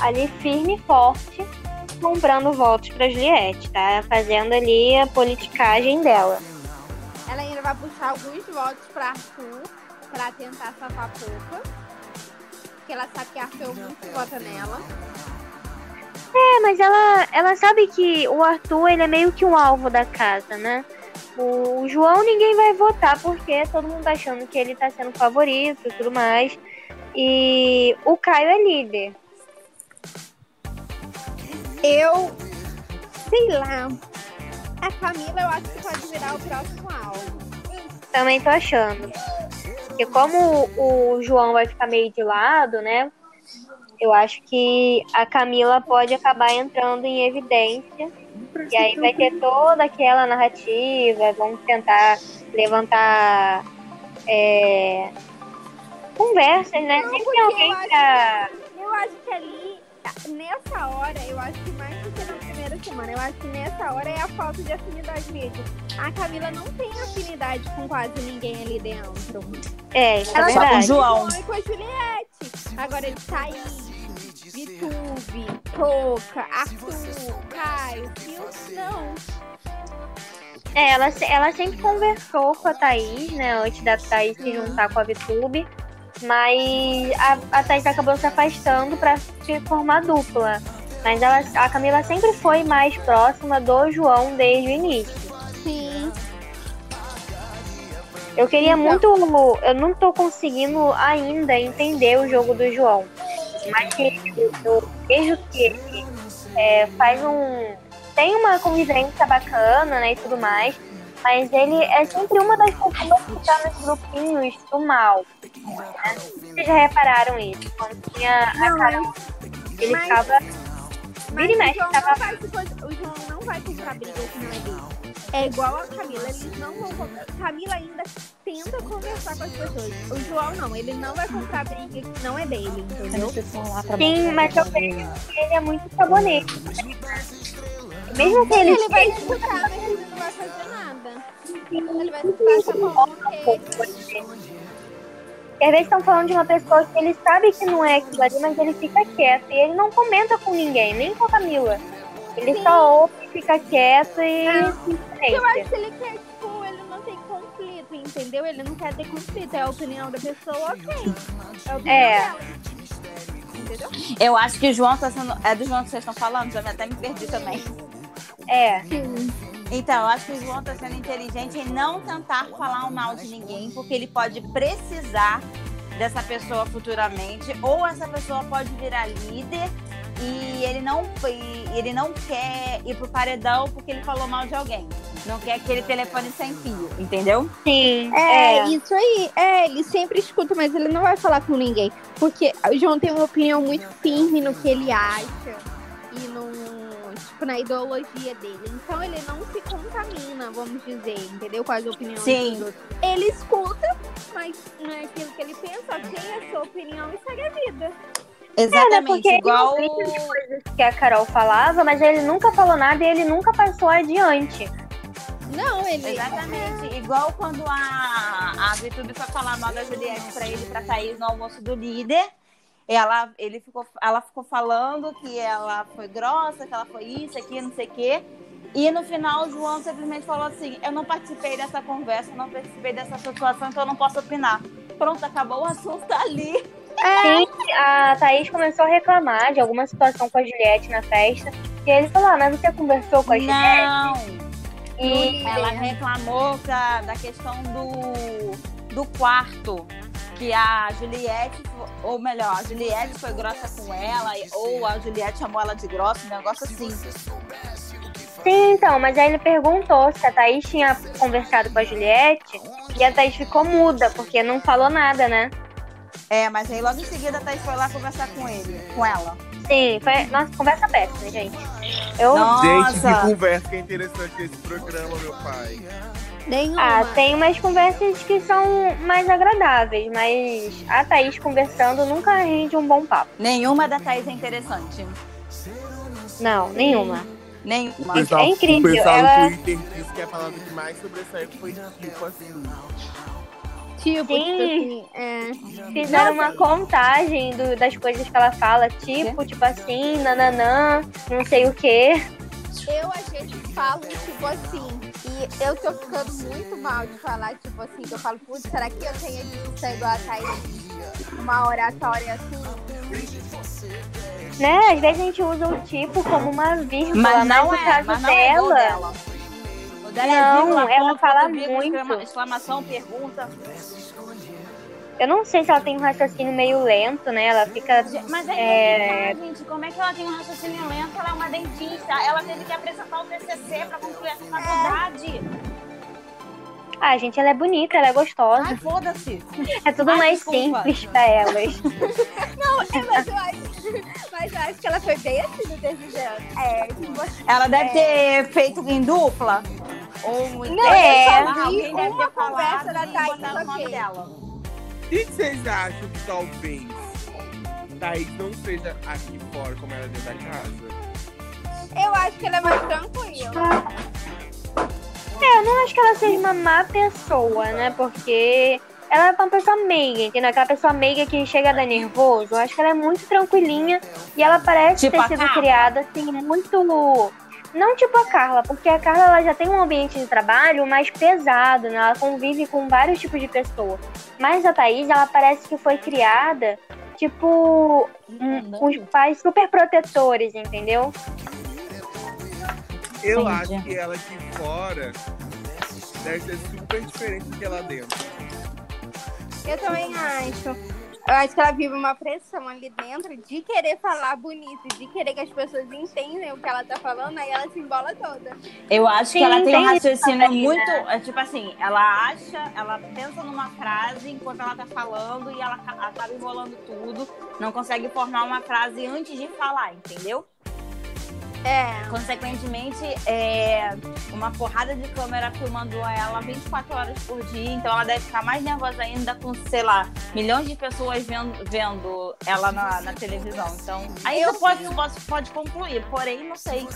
ali firme e forte, comprando votos pra Juliette, tá? Fazendo ali a politicagem dela. Ela ainda vai puxar alguns votos pra Arthur, pra tentar safar a Poca. Porque ela sabe que Arthur muito vota nela. É, mas ela, ela sabe que o Arthur, ele é meio que um alvo da casa, né? O João ninguém vai votar porque todo mundo tá achando que ele tá sendo favorito e tudo mais. E o Caio é líder. Eu, sei lá. A Camila eu acho que pode virar o próximo alvo. Também tô achando. Porque como o João vai ficar meio de lado, né? Eu acho que a Camila pode acabar entrando em evidência. E aí vai ter toda aquela narrativa, vamos tentar levantar é, conversas, né? Não, Sempre tem alguém pra. Eu acho que ali, nessa hora, eu acho que mais do que na primeira semana, eu acho que nessa hora é a falta de afinidade mesmo. A Camila não tem afinidade com quase ninguém ali dentro. É, isso é Ela Só com o verdade. João. Foi com a Juliette. Agora ele tá aí. Vitube, Toca, Arthur, Caio, Fio, não. É, ela, ela sempre conversou com a Thaís, né? Antes da Thaís se juntar com a Vitube. Mas a, a Thaís acabou se afastando pra se formar dupla. Mas ela, a Camila sempre foi mais próxima do João desde o início. Eu queria Então. muito. Eu não tô conseguindo ainda entender o jogo do João. Mas eu vejo que ele é, faz um. Tem uma convivência bacana, né? E tudo mais. Mas ele é sempre uma das pessoas que tá nos grupinhos do mal. Né? Vocês já repararam isso? Quando tinha a Carol, ele mas- ficava. Mas o João, tava- o João não vai comprar briga com não é igual a Camila, eles não vão comprar. Camila ainda tenta conversar com as pessoas. O João não, ele não vai comprar briga que não é dele, entendeu? Sim, mas eu vejo que ele é muito sabonete. Mesmo que ele, Ele vai escutar, mas ele não vai fazer nada. Ele vai escutar. Às vezes estão falando de uma pessoa que ele sabe que não é aquilo ali, mas ele fica quieto. E ele não comenta com ninguém, nem com a Camila. Ele Sim. só ouve, fica quieto e Ah. se Eu acho que ele quer, tipo, ele não tem conflito, entendeu? Ele não quer ter conflito. É a opinião da pessoa, ok. É a opinião É. dela. Entendeu? Eu acho que o João tá sendo. É do João que vocês estão falando, já me- até me perdi também. É. Então, eu acho que o João tá sendo inteligente em não tentar falar um mal de ninguém, porque ele pode precisar dessa pessoa futuramente, ou essa pessoa pode virar líder e ele não, e ele não quer ir pro paredão porque ele falou mal de alguém. Não quer aquele telefone sem fio, entendeu? Sim. É, É. isso aí. É, ele sempre escuta, mas ele não vai falar com ninguém. Porque o João tem uma opinião muito firme no que ele acha e no, tipo, na ideologia dele. Então ele não se contamina, vamos dizer, entendeu? Com as opiniões Sim. dos outros. Ele escuta, mas não é aquilo que ele pensa, tem a sua opinião e segue a vida. Exatamente, porque ele igual. coisas que a Carol falava, mas ele nunca falou nada e ele nunca passou adiante. Não, ele. Exatamente, igual quando a, a VTube foi falar mal da Juliette pra ele, pra Thaís no almoço do líder. Ela, ele ficou, ela ficou falando que ela foi grossa, que ela foi isso, aqui, não sei o quê. E no final o João simplesmente falou assim: Eu não participei dessa conversa, não participei dessa situação, então eu não posso opinar. Pronto, acabou o assunto ali. Sim, a Thaís começou a reclamar de alguma situação com a Juliette na festa. E ele falou, ah, mas você conversou com a Juliette? Não! E Ela reclamou da, da questão do, do quarto. Que a Juliette, ou melhor, a Juliette foi grossa com ela, ou a Juliette chamou ela de grossa, um negócio assim. Sim, então, mas aí ele perguntou se a Thaís tinha conversado com a Juliette e a Thaís ficou muda, porque não falou nada, né? É, mas aí logo em seguida a Thaís foi lá conversar com ele, com ela. Sim, foi. Nossa, conversa péssima, gente. Eu. Gente, que Nossa! conversa que é interessante esse programa, meu pai. Nenhuma. Ah, tem umas conversas que são mais agradáveis, mas a Thaís conversando nunca rende um bom papo. Nenhuma da Thaís é interessante. Não, nenhuma. Nenhuma. O pessoal, é incrível, O pessoal ela- no Twitter disse que a palavra que mais sobressaiu foi tipo assim. Tipo, Sim. tipo assim, é. Fizeram uma contagem do- das coisas que ela fala, tipo, tipo assim, nananã, não sei o quê. Eu às vezes falo, tipo assim, e eu tô ficando muito mal de falar, tipo assim, que eu falo, putz, será que eu tenho que ser igual a Thaís? Uma oratória assim? Né? Às vezes a gente usa o tipo como uma vírgula, Mas mas, não no é, caso mas não é dela, é Não, vírgula, ela ponto, fala vírgula, muito. exclama- Exclamação, pergunta. eu não sei se ela tem um raciocínio meio lento, né? Ela fica. Mas é, É. é... gente, como é que ela tem um raciocínio lento? Ela é uma dentista, ela teve que apresentar o TCC pra concluir essa faculdade. Ah, gente, ela é bonita, ela é gostosa. Ai, foda-se. É tudo ai, mais desculpa. simples pra elas. Não, é, mas eu acho, mas eu acho que ela foi bem assim no desejando. É, Ela deve ter feito em dupla. Ou em Não, eu só vi alguém deve uma conversa da Thaís, botaram o nome dela. E vocês acham que talvez Thaís não seja aqui fora como ela é dentro da casa? eu acho que ela é mais tranquila. É, eu não acho que ela seja uma má pessoa, né? Porque ela é uma pessoa meiga, entendeu? Aquela pessoa meiga que chega a dar nervoso. Eu acho que ela é muito tranquilinha e ela parece Tipo ter sido Carla. criada assim, muito. Não tipo a Carla, porque a Carla ela já tem um ambiente de trabalho mais pesado, né? Ela convive com vários tipos de pessoas. Mas a Thaís, ela parece que foi criada, tipo, um- com os pais super protetores, entendeu? Eu acho que ela aqui fora deve ser super diferente do que lá dentro. Eu também acho. Eu acho que ela vive uma pressão ali dentro de querer falar bonito, de querer que as pessoas entendam o que ela tá falando, aí ela se embola toda. Eu acho que Sim, ela tem um raciocínio muito. né? é tipo assim, ela acha, ela pensa numa frase enquanto ela tá falando e ela ca- acaba enrolando tudo. Não consegue formar uma frase antes de falar, entendeu? É. Consequentemente, é uma porrada de câmera filmando ela 24 horas por dia, então ela deve ficar mais nervosa ainda com, sei lá, milhões de pessoas vendo, vendo ela na, na televisão. Então, aí Eu você pode, pode, concluir, porém, não sei.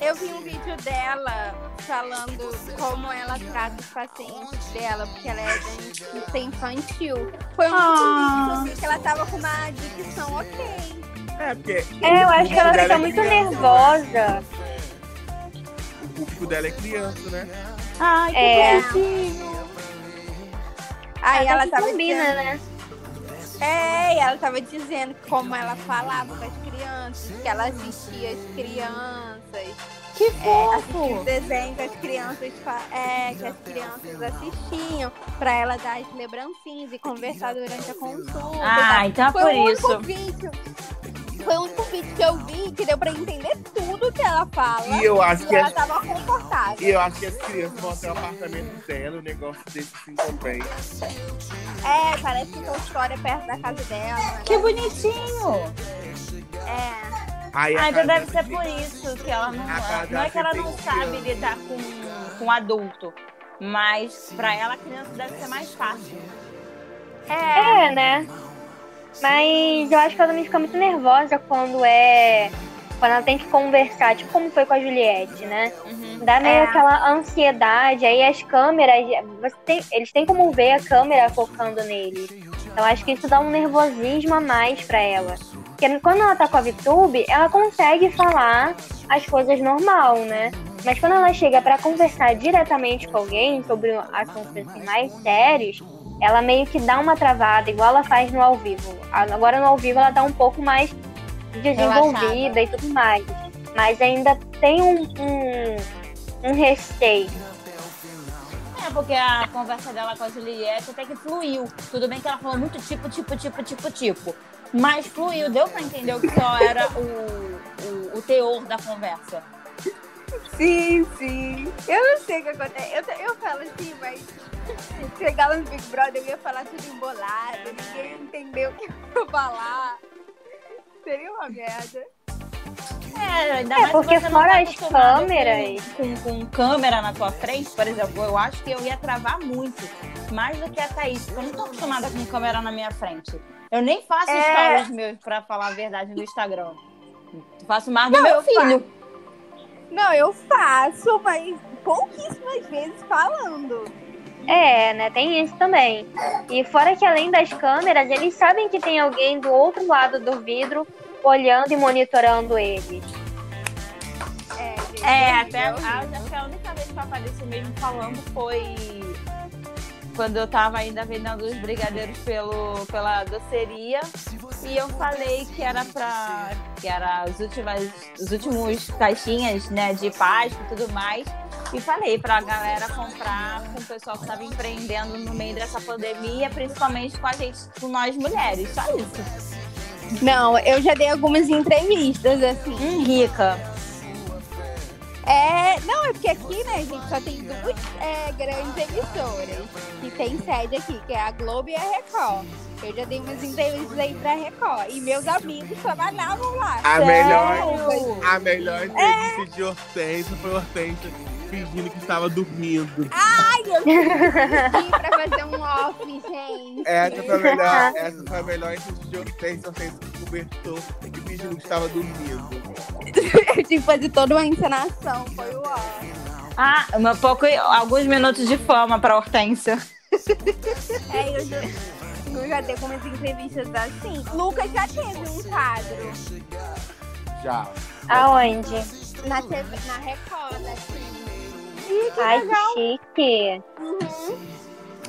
Eu vi um vídeo dela falando como ela trata os pacientes dela, porque ela é dentista infantil. Foi um Ah. vídeo que ela tava com uma dicção ok. É, porque É, eu acho que ela fica é muito criança, nervosa. O público dela é criança, né? Ai, que É. bonitinho. Aí ela tava combina, dizendo, né? É, e ela tava dizendo como ela falava com as crianças, que ela assistia as crianças. Que É, fofo! os desenhos que as crianças, é, que as crianças assistiam pra ela dar as lembrancinhas e conversar durante a consulta. Ah, então é Foi por isso. vídeo. Foi o único vídeo que eu vi que deu pra entender tudo que ela fala. E eu acho E que ela as, tava confortável. e eu acho que as crianças vão até o apartamento dela, o negócio desse assim também. É, parece que tem história perto da casa dela. né? Que bonitinho! É. Aí a Ah, então deve ser por isso que ela não. Casa Não é que ela não sabe lidar com, com adulto. Mas pra ela, a criança deve ser mais fácil. É, né? Mas eu acho que ela também fica muito nervosa quando é. Quando ela tem que conversar, tipo como foi com a Juliette, né? Dá meio É. aquela ansiedade, aí as câmeras, você tem- eles têm como ver a câmera focando nele. Então acho que isso dá um nervosismo a mais pra ela. Porque quando ela tá com a VTube, ela consegue falar as coisas normal, né? Mas quando ela chega pra conversar diretamente com alguém sobre assuntos assim, mais sérios, ela meio que dá uma travada, igual ela faz no ao vivo. Agora no ao vivo ela tá um pouco mais desenvolvida e tudo mais. Mas ainda tem um, um, um receio. É, porque a conversa dela com a Juliette até que fluiu. Tudo bem que ela falou muito tipo, tipo, tipo, tipo, tipo. Mas fluiu, deu pra entender o que só era o, o, o teor da conversa. Sim, sim. Eu não sei o que acontece. Eu, eu falo assim, mas chegar lá no Big Brother, eu ia falar tudo embolado, ninguém entendeu o que eu ia falar. Seria uma merda. É, ainda É, mais porque não fora tá as câmeras- Com, com, com câmera na tua frente, por exemplo, eu acho que eu ia travar muito. Mais do que a Thaís, porque eu não tô acostumada com câmera na minha frente. Eu nem faço É. stories meus, pra falar a verdade, no Instagram. Eu faço mais do meu filho. Não, eu faço, mas pouquíssimas vezes falando. É, né? Tem isso também. E fora que além das câmeras, eles sabem que tem alguém do outro lado do vidro olhando e monitorando eles. É, gente, É, até a, acho que a única vez que eu apareci mesmo falando foi quando eu tava ainda vendendo os brigadeiros pelo, pela doceria. E eu falei que era pra. que era as últimas, os últimos caixinhas, né, de Páscoa e tudo mais. E falei pra galera comprar com o pessoal que tava empreendendo no meio dessa pandemia, principalmente com a gente, com nós mulheres. Só isso. Não, eu já dei algumas entrevistas, assim. Rica. É, não, é porque aqui, né, gente, só tem duas é, grandes emissoras que tem sede aqui, que é a Globo e a Record. Eu já dei umas entrevistas aí pra Record. E meus amigos trabalhavam lá. A Sério? melhor, a melhor entrevista de Hortência foi Hortência fingindo que estava dormindo. Ai, eu pedi pra fazer um off, gente. Essa foi a melhor, essa foi a melhor entrevista de Hortência, Hortência que cobertou fingindo que estava dormindo. Eu tive que fazer toda uma encenação, foi o. Ah, um pouco, alguns minutos de fama pra Hortência. É, eu já, eu já dei algumas entrevistas assim. Lucas já teve um quadro Já. Aonde? na, TV, na Record, assim. Ai, que chique.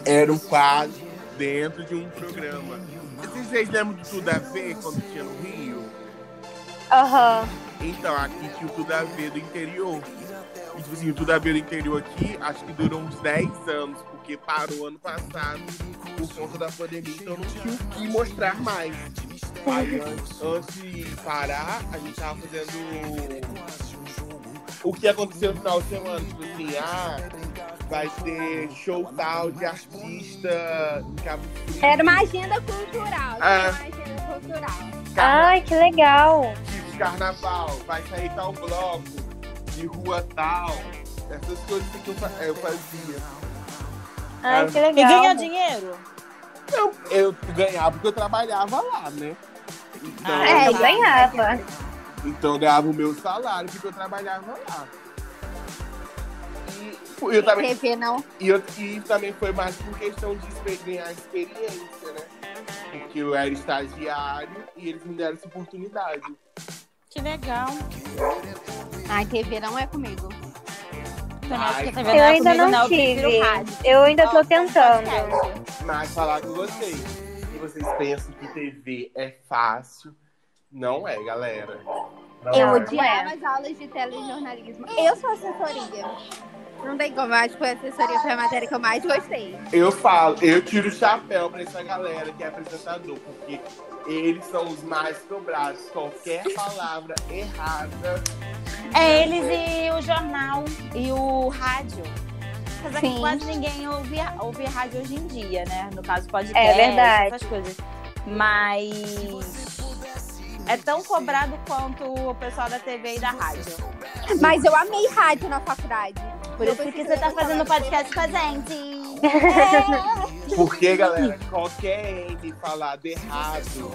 Era um quadro dentro de um programa. Vocês lembram de Tudo a Ver quando tinha no Rio? Aham. Então, aqui tinha o Tudo a Ver do interior. E, tipo assim, o Tudo a Ver do interior aqui, acho que durou uns 10 anos, porque parou ano passado por conta da pandemia, então não tinha o que mostrar mais. Aí, antes, antes de parar, a gente tava fazendo o que aconteceu no final de semana. Tipo assim, ah, vai ter show tal de artista em Cabo Frio. Era uma agenda cultural. Ah. Era uma agenda cultural. Ai, que legal. De carnaval, vai sair tal bloco, de rua tal. Essas coisas que eu, fa- eu fazia. Ai, que E legal. ganhar dinheiro? Eu, eu ganhava porque eu trabalhava lá, né? Então, Ah, É, eu ganhava. então eu ganhava o meu salário porque eu trabalhava lá. E eu também, TV não. e, eu- e também foi mais por questão de ganhar experiência, né? Porque eu era estagiário e eles me deram essa oportunidade. Que legal. Ai, TV não é comigo. TV Eu não é ainda comigo, não eu prefiro tive. rádio. Eu ainda tô tentando. Mas falar com vocês, que vocês pensam que TV é fácil. Não é, galera. Não Eu é. odiava as aulas de telejornalismo. Eu sou assessoria. Não tem como, eu acho que a assessoria foi a matéria que eu mais gostei. Eu falo, eu tiro o chapéu pra essa galera que é apresentador, porque eles são os mais cobrados. Qualquer palavra errada. É eles e o jornal e o rádio. Apesar que Sim. quase ninguém ouve, ouve rádio hoje em dia, né? No caso, podcast, É verdade. essas coisas. Mas é tão cobrado quanto o pessoal da TV e da rádio. Mas eu amei rádio na faculdade. Por isso que você tá fazendo podcast com a gente. Porque, galera, qualquer N falado errado,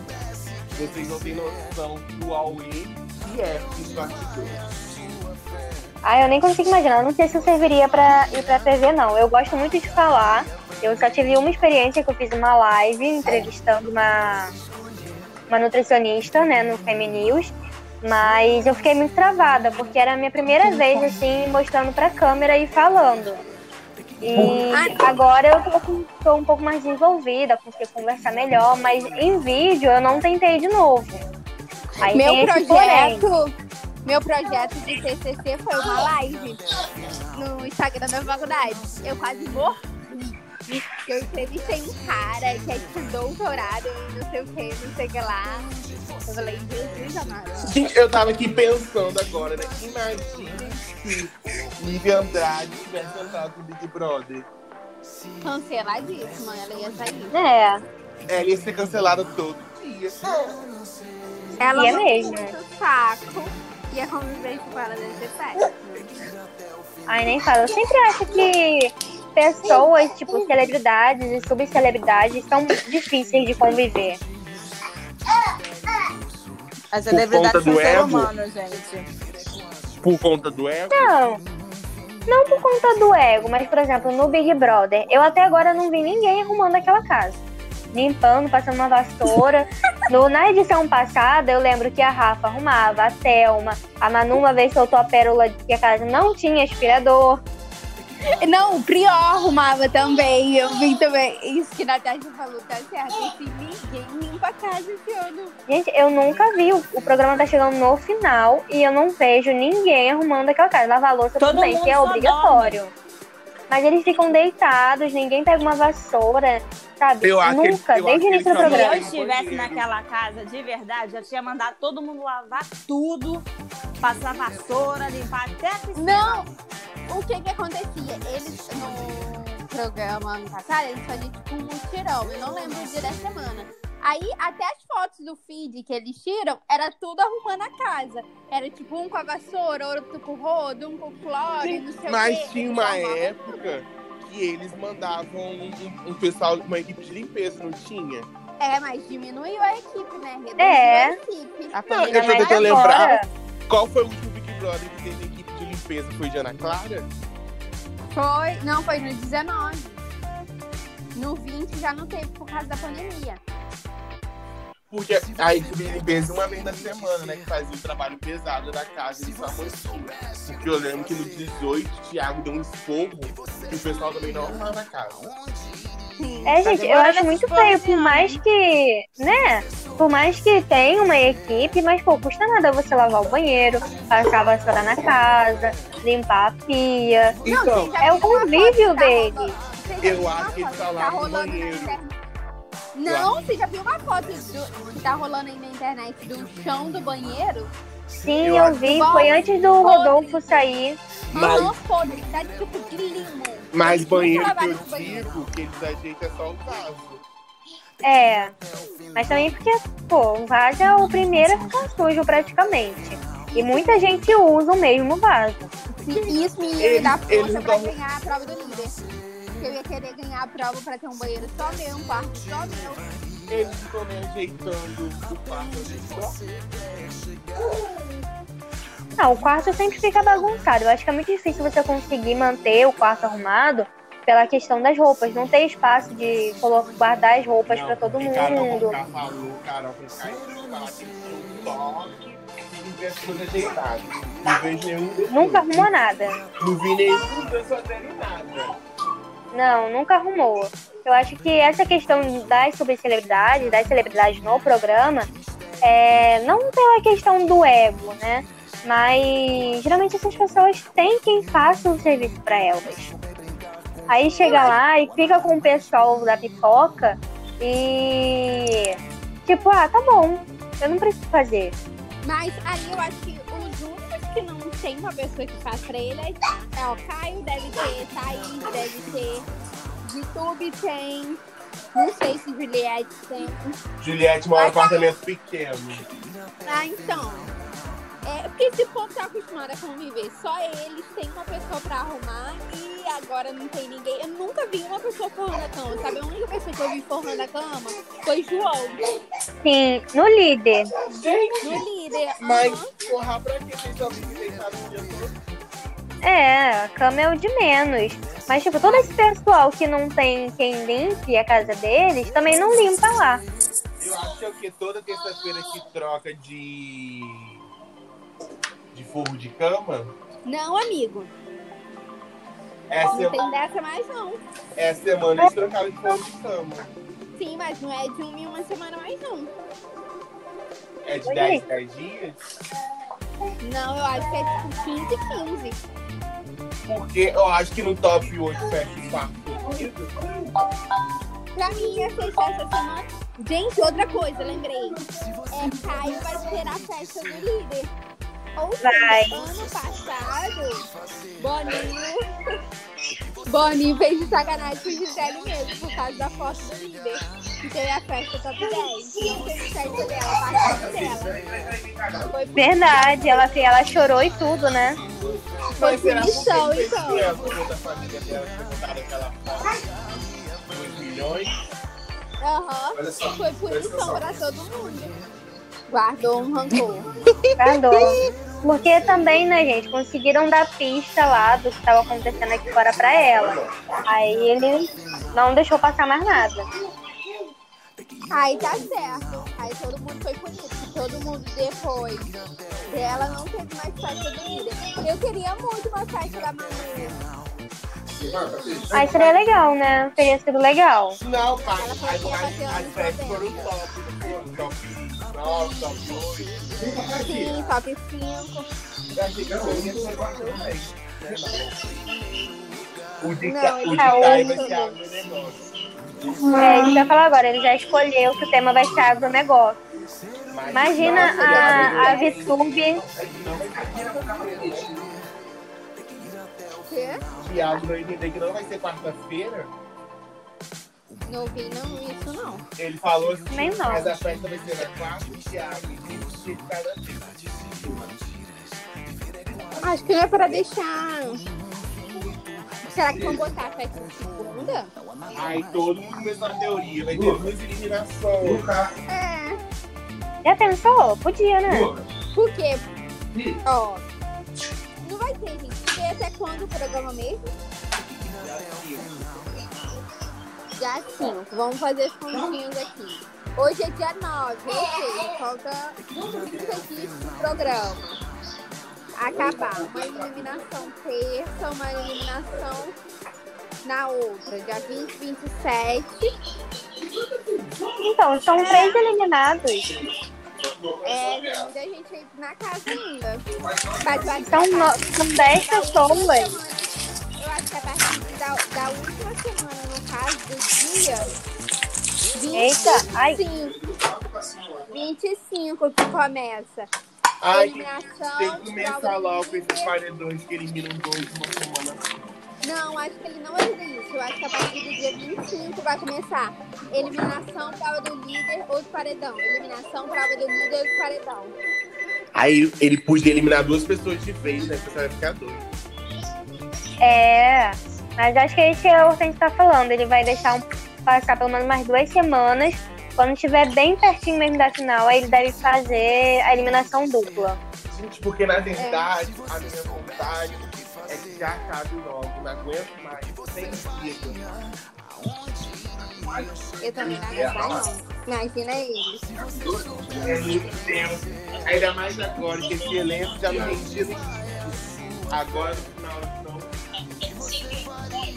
vocês não têm noção do Aue que é os bastidores. Ah, eu nem consigo imaginar. Eu não sei se eu serviria pra ir pra TV, não. Eu gosto muito de falar. Eu só tive uma experiência que eu fiz uma live entrevistando uma, uma nutricionista, né, no Feminews. Mas eu fiquei muito travada, porque era a minha primeira vez, assim, mostrando pra câmera e falando. E agora eu tô, tô um pouco mais desenvolvida, consegui conversar melhor, mas em vídeo eu não tentei de novo. Aí Meu projeto, meu projeto de TCC foi uma live no Instagram da faculdade. Eu quase morri. Eu entrevistei um cara que é tipo doutorado em não sei o que, não sei o que lá. Eu falei, Jesus amado. Gente, eu tava aqui pensando agora, né? Imagina se Lívia Andrade tivesse entrado no Big Brother. Canceladíssima, ela ia sair. É, Ela ia ser cancelada todo dia. Ela E é não mesmo. muito saco. E a convivência com ela deve ser péssima. Ai, nem falo. Eu sempre acho que pessoas, tipo, celebridades e subcelebridades são difíceis de conviver. As celebridades são ser ego? humanos, gente. Por conta do ego. Não. Não por conta do ego, mas, por exemplo, no Big Brother, eu até agora não vi ninguém arrumando aquela casa. Limpando, passando uma vassoura. No, na edição passada, eu lembro que a Rafa arrumava, a Thelma, a Manu uma vez soltou a pérola de que a casa não tinha aspirador. Não, o Prior arrumava também. Eu vi também. Isso que Natasha falou, tá certo. Esse ninguém limpa a casa esse ano. Gente, eu nunca vi. O, programa tá chegando no final e eu não vejo ninguém arrumando aquela casa. Lavar a louça Todo tudo bem, mundo que é obrigatório. Mas eles ficam deitados, ninguém pega uma vassoura, sabe? Eu Nunca, eu desde o início do eles Se programa. eu estivesse naquela casa de verdade, eu tinha mandado todo mundo lavar tudo, passar vassoura, limpar até a piscina. Não! O que que acontecia? Eles, no programa ano passado, eles faziam tipo um mutirão. Eu não lembro o dia da semana. Aí, até as fotos do feed que eles tiram, era tudo arrumando a casa. Era tipo um com a vassoura, outro com o rodo, um com o cloro, não sei o Mas quê. tinha uma época que eles mandavam um, um- um pessoal, uma equipe de limpeza, não tinha? É, mas diminuiu a equipe, né? Reduziu É. a equipe. A Não, eu tô tentando lembrar. Qual foi o último Big Brother que teve de? Foi de Ana Clara? Foi, não, foi no 19. No 20 já não teve por causa da pandemia. Porque a equipe de limpeza uma vez na semana, né? Que fazia o trabalho pesado da casa e só mantinha. Porque eu lembro que no 18, o Thiago deu um esporro e o pessoal também não arrumava a casa. É, gente, eu acho muito feio, por mais que, né? Por mais que tenha uma equipe, mas, pô, custa nada você lavar o banheiro, passar a vassoura na casa, limpar a pia. Então, É o uma convívio tá já Eu uma acho que tá lá tá no banheiro. internet? Não, você já viu uma foto do- que tá rolando aí na internet do chão do banheiro? Sim, Eu eu, vi, bom. foi antes do Rodolfo sair. Mas- Aham, podre, tá tipo de limo. mas banheiro que eu digo, que eles ajeitam é só o vaso. É, mas também porque, pô, o vaso é o primeiro a ficar sujo praticamente. E muita gente usa o mesmo vaso. E isso me eles força pra ganhar a prova do líder. Porque eu ia querer ganhar a prova pra ter um banheiro só meu, um quarto só meu. Eles estão me ajeitando o quarto só. Não, o quarto sempre fica bagunçado. Eu acho que é muito difícil você conseguir manter o quarto arrumado pela questão das roupas. Não tem espaço de guardar as roupas pra todo Carol mundo. Carol ajeitadas. Não vejo nenhum. Nunca arrumou nada. Não vi nenhum dele nada. Não, nunca arrumou. Eu acho que essa questão das subcelebridades, das celebridades no programa, é, não pela questão do ego, né? Mas geralmente essas pessoas têm quem faça um serviço para elas. Aí chega lá e fica com o pessoal da pipoca e tipo, ah, tá bom, eu não preciso fazer. Mas ali eu acho que os únicos que não tem uma pessoa que faz pra ele é, é ó, Caio deve ter, Thaís deve ter, YouTube tem. Não sei se Juliette tem. Juliette mora em um apartamento pequeno. Ah, então. É, porque esse povo tá acostumado a conviver. Só eles têm uma pessoa pra arrumar e agora não tem ninguém. Eu nunca vi uma pessoa forrando a cama, sabe? A única pessoa que eu vi forrando a cama foi João. Sim, no líder. Gente, No líder. mas aham. porra, pra que vocês ficam deitados o dia todo? É, a cama é o de menos. Mas, tipo, todo esse pessoal que não tem quem limpe a casa deles também não limpa lá. Eu acho que toda terça-feira que troca de. de forro de cama, Não, amigo. é, Não sema- tem dessa mais, não. é semana eles trocaram de forro de cama. Sim, mas não é de uma em uma semana mais, não. É de Oi, 10 gente. 10 dias? Não, eu acho que é tipo 15 e 15. Porque eu acho que no top 8 fecha o quarto. Pra mim, ia ser essa semana. Gente, outra coisa, lembrei. É, Caio vai ter a festa do líder. Ou Vai. ano passado, Boninho. Boninho fez de sacanagem com Gisele mesmo, por causa da foto do líder. Que teve a festa top 10. Não teve festa dela, a parte dela. Foi Verdade, ela, ela chorou e tudo, né? Foi punição, então. conhecem por conta da família dela que botaram aquela foto? 2 milhões? Aham. Foi punição pra todo mundo. Guardou um rancor. Guardou. Porque também, né, gente, conseguiram dar pista lá do que estava acontecendo aqui fora pra ela. Aí ele não deixou passar mais nada. Aí tá certo. Aí todo mundo foi punido. Todo mundo depois dela não teve mais festa do líder. Eu queria muito uma festa da Manu. Aí seria legal, né? Teria sido legal. Não, pai, as, as, festas foram top. Foram top 9, top 8. Sim, top 5. Eu achei que eu ia ser top 10. O de, Não, o tá, o- vai ser agronegócio. É isso que eu ia falar agora. Ele já escolheu que o tema vai ser agronegócio. Imagina nossa, a, a vai ser Quê? Thiago não entender que não vai ser quarta-feira. Não vi não, isso não. Ele falou assim, Também não. mas a festa vai ser na quarta, Thiago cada vez. Acho que não é pra deixar. Será que vão botar a festa de segunda? Aí todo mundo começou a teoria, vai ter duas eliminações. É. Já pensou? Podia, né? Por quê? Ó. Não vai ter, gente. Até quando o programa mesmo? Dia 5. Vamos fazer os pontinhos aqui. Hoje é dia 9, ou seja, falta 30 dias do programa. Acabar. Uma eliminação terça, uma eliminação na outra. Dia 20, 27. Então, são três eliminados. É, tem muita gente na casa ainda. Bate, bate, no- são dez pessoas. Eu acho que a partir da, da última semana, no caso do dia. Eita, ai. 25. 25 que começa. Ai, Eliminação. tem que começar logo esses paredões que eliminam dois uma semana. Não, acho que ele não vai fazer isso. Eu acho que a partir do dia 25 vai começar. Eliminação, prova do líder, outro paredão. Eliminação, prova do líder, outro paredão. Aí ele podia eliminar duas pessoas de vez, né? Você vai ficar doido. É, mas acho que é isso que o Hortêncio tá falando. Ele vai deixar um, passar pelo menos mais duas semanas. Quando estiver bem pertinho mesmo da final, aí ele deve fazer a eliminação dupla. Gente, porque na verdade, a minha vontade é já acabe logo. Não aguento mais. Sem vida. Eu também não aguento, não. Imagina eles. É muito tempo. Ainda mais agora que esse elenco já não tem Agora no final, não.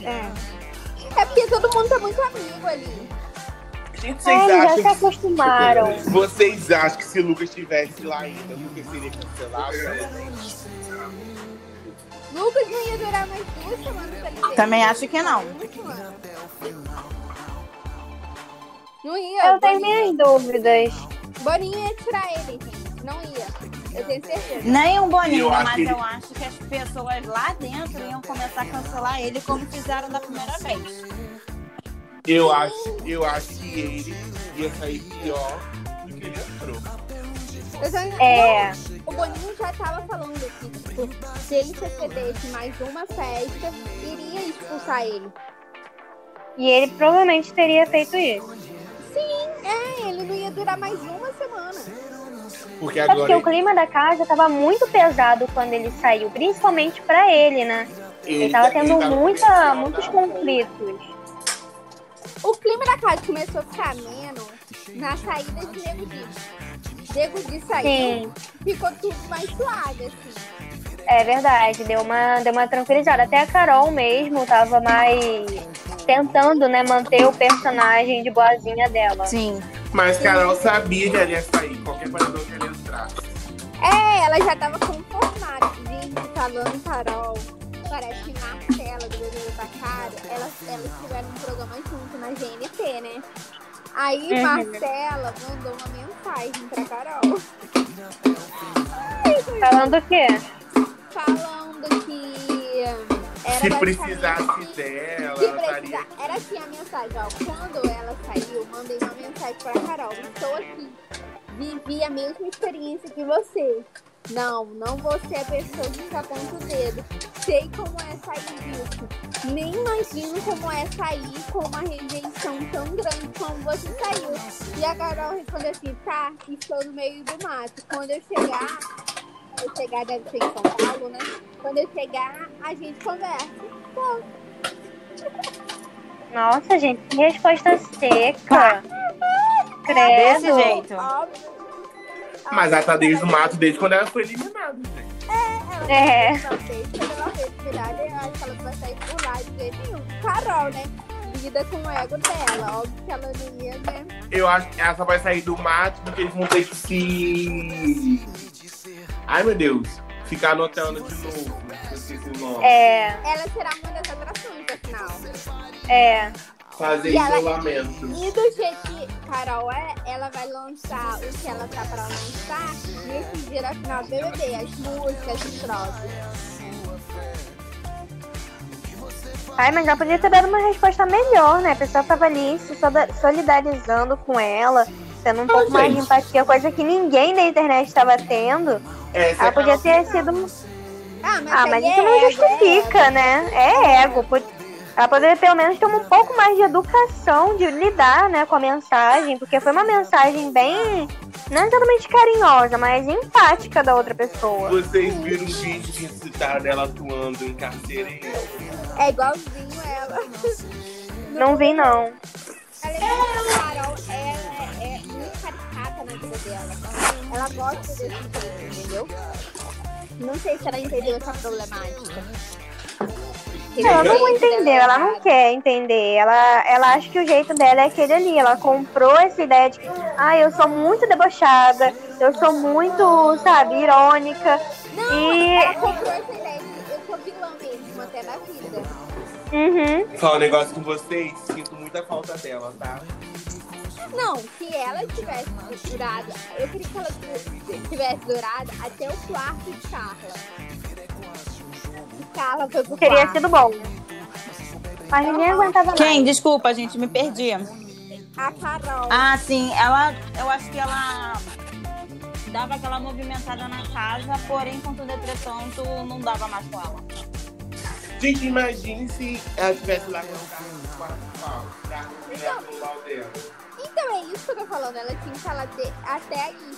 É. É porque todo mundo tá muito amigo ali. Gente, É, vocês já acham se que... acostumaram. Vocês acham que se o Lucas estivesse lá ainda, o Lucas seria cancelado? Lucas não ia durar mais duas semanas ali dentro. Também acho que não. Não ia. Eu tenho Boninho- minhas dúvidas. Boninho ia tirar ele, gente. Não ia. Eu tenho certeza. Nem um boninho, Eu acho mas que ele- eu acho que as pessoas lá dentro iam começar a cancelar ele como fizeram da primeira vez. Eu acho, eu acho que ele ia sair pior do que ele entrou. É. O Boninho já tava falando que, tipo, se ele se excedesse mais uma festa, iria expulsar ele. E ele provavelmente teria feito isso. É, ele não ia durar mais uma semana. Porque É porque agora o clima da casa tava muito pesado quando ele saiu, principalmente pra ele, né? Ele tava tá- tendo no muita, muitos conflitos. O clima da casa começou a ficar ameno na saída de Nego. Nego Di saiu, Sim, ficou tudo mais suave, assim. é verdade. Deu uma, deu uma tranquilizada. Até a Carol mesmo tava mais tentando, né, manter o personagem de boazinha dela. Sim. Mas Carol sabia que ela ia sair, qualquer paredão que ela entrasse. É, ela já tava conformada. Gente, falando Carol, parece que Marcela do Bebê da Cara, elas, elas tiveram um programa junto na GNT, né? Aí Uhum. Marcela mandou uma mensagem pra Carol. Falando o quê? falando que era Se precisasse dela, que ela precisa-. Era assim a mensagem, ó. Quando ela saiu, mandei uma mensagem pra Carol. Estou aqui. Vivi a mesma experiência que você. Não, não vou ser a pessoa que fica aponta o dedo. Sei como é sair disso. Nem imagino como é sair com uma rejeição tão grande como você saiu. E a Carol respondeu assim, tá, estou no meio do mato. Quando eu chegar, eu chegar deve ser em São Paulo, né? Quando eu chegar, a gente conversa. Pô, Nossa, gente, que resposta seca. Desse Credo. jeito. óbvio. Mas ela tá desde o mato desde quando ela foi eliminada, gente. É. Não eliminada, eu acho que ela não vai sair por lá de jeito nenhum. Carol, né? Lida com o ego dela. Óbvio que ela não ia, né? Eu acho que ela só vai sair do mato porque eles vão ter que se. Ai meu Deus, ficar anotando de novo. Eu esqueci o nome. É, Ela será uma das atrações da final. é. Fazer E ela- isolamento. E do jeito que Carol é, ela vai lançar o que ela tá pra lançar nesse dia final do BBB. As músicas, os troços. Ai, mas já podia ter dado uma resposta melhor, né? A pessoa tava ali se solidarizando com ela, tendo um pouco mais de gente. empatia, coisa que ninguém da internet estava tendo. Essa Ela é podia ter sido. Ah, mas, Ah, mas aí isso é não ego, justifica, né? É ego. Ela poderia pelo menos ter um pouco mais de educação de lidar, né, com a mensagem, porque foi uma mensagem bem, não exatamente carinhosa, mas empática da outra pessoa. Vocês viram um vídeo que citaram dela atuando em carcereiro? É igualzinho ela. Não vi, não. Ela é muito Carol, ela é muito caricata na vida dela. Ela gosta desse jeito, entendeu? Não sei se ela entendeu essa problemática. Ela não entendeu, ela não quer entender. Ela, ela acha que o jeito dela é aquele ali. Ela comprou essa ideia de que, ah, eu sou muito debochada, eu sou muito, sabe, irônica. Não, E- ela comprou essa ideia de eu sou vilã mesmo até na vida. Uhum. Falar um negócio com vocês, sinto muita falta dela, tá? Não, se ela tivesse durado, eu queria que ela tivesse durado até o quarto de Carla. Carla foi pro Teria sido bom. Mas ninguém aguentava mais. Quem? Desculpa, gente, me perdi. A Carol. Ah, sim, ela. Eu acho que ela dava aquela movimentada na casa, porém, contudo, entretanto, não dava mais com ela. Gente, imagine se ela estivesse lá com o carro pau, dela. Então é isso que eu tô falando, ela tinha que falar de- até aí.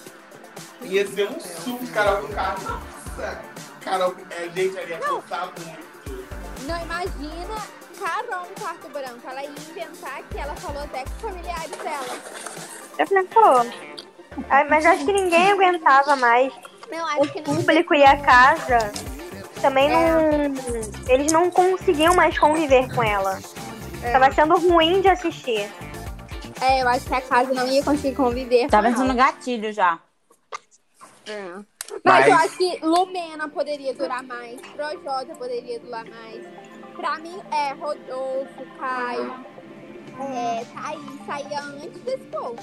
Ia ser um suco, Carol, com o carro. Nossa, Carol, é, gente, ali ia soltar muito. Não imagina Carol no quarto branco. Ela ia inventar que ela falou até com os familiares dela. Eu falei, pô. Ah, Mas acho que ninguém aguentava mais. Não, O acho que não. público e a casa também não. Eles não conseguiam mais conviver com ela. É. Tava sendo ruim de assistir. É, eu acho que a casa não ia conseguir conviver. Ela. no gatilho já. É. Mas, eu Mas- acho que Lumena poderia durar mais, Projota poderia durar mais. Pra mim, é Rodolfo, Caio, é, Thaís, saía antes desse povo.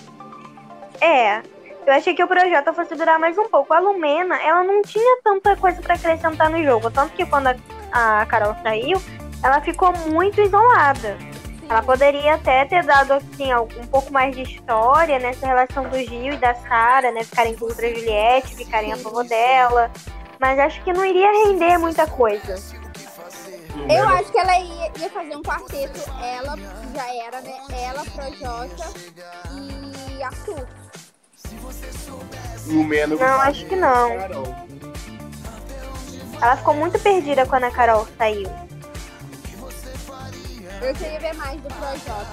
É. Eu achei que o projeto fosse durar mais um pouco. A Lumena, ela não tinha tanta coisa pra acrescentar no jogo. Tanto que quando a, a Carol saiu, ela ficou muito isolada. Ela poderia até ter dado assim, um pouco mais de história nessa relação do Gil e da Sara, né? Ficarem contra a Juliette, ficarem a favor dela. Mas acho que não iria render muita coisa. Eu acho que ela ia, ia fazer um quarteto, ela já era, né? Ela, Projota e Arthur. Lumena Não, acho que não. Ela ficou muito perdida quando a Carol saiu. Eu queria ver mais do Projota.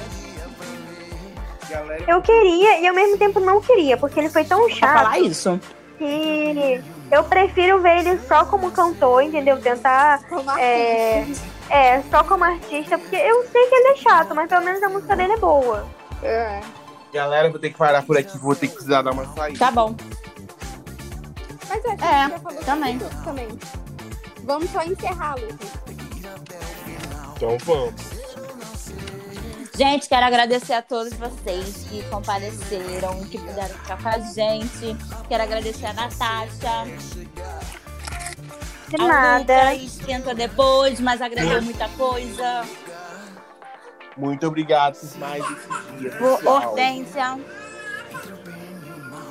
Eu queria e ao mesmo tempo não queria, porque ele foi tão Pra chato falar isso. que eu prefiro ver ele só como cantor, entendeu? Tentar Como É. É, só como artista, porque eu sei que ele é chato, mas pelo menos a música dele é boa. É. galera, vou ter que parar por aqui, vou ter que precisar dar uma saída. Tá bom. Mas É, falou também. também. Vamos só encerrar, Lucas. Então vamos. Gente, quero agradecer a todos vocês que compareceram, que puderam ficar com a gente. Quero agradecer a Natasha. De ao nada. Entrou depois, mas agregou muita coisa. Muito obrigado por mais esse dia. Hortência.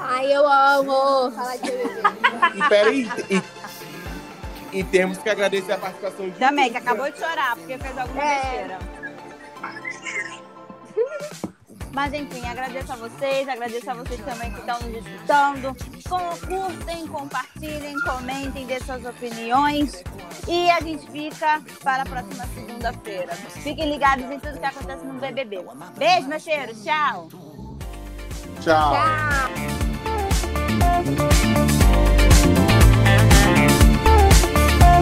Ai, eu amo falar de BBB. E peraí, e, e temos que agradecer a participação de Também, que acabou de chorar, porque fez alguma É. besteira. Mas enfim, agradeço a vocês, agradeço a vocês também que estão nos escutando. Curtem, compartilhem, comentem, dê suas opiniões. E a gente fica para a próxima segunda-feira. Fiquem ligados em tudo que acontece no BBB. Beijo, meu cheiro. Tchau. Tchau.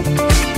Tchau.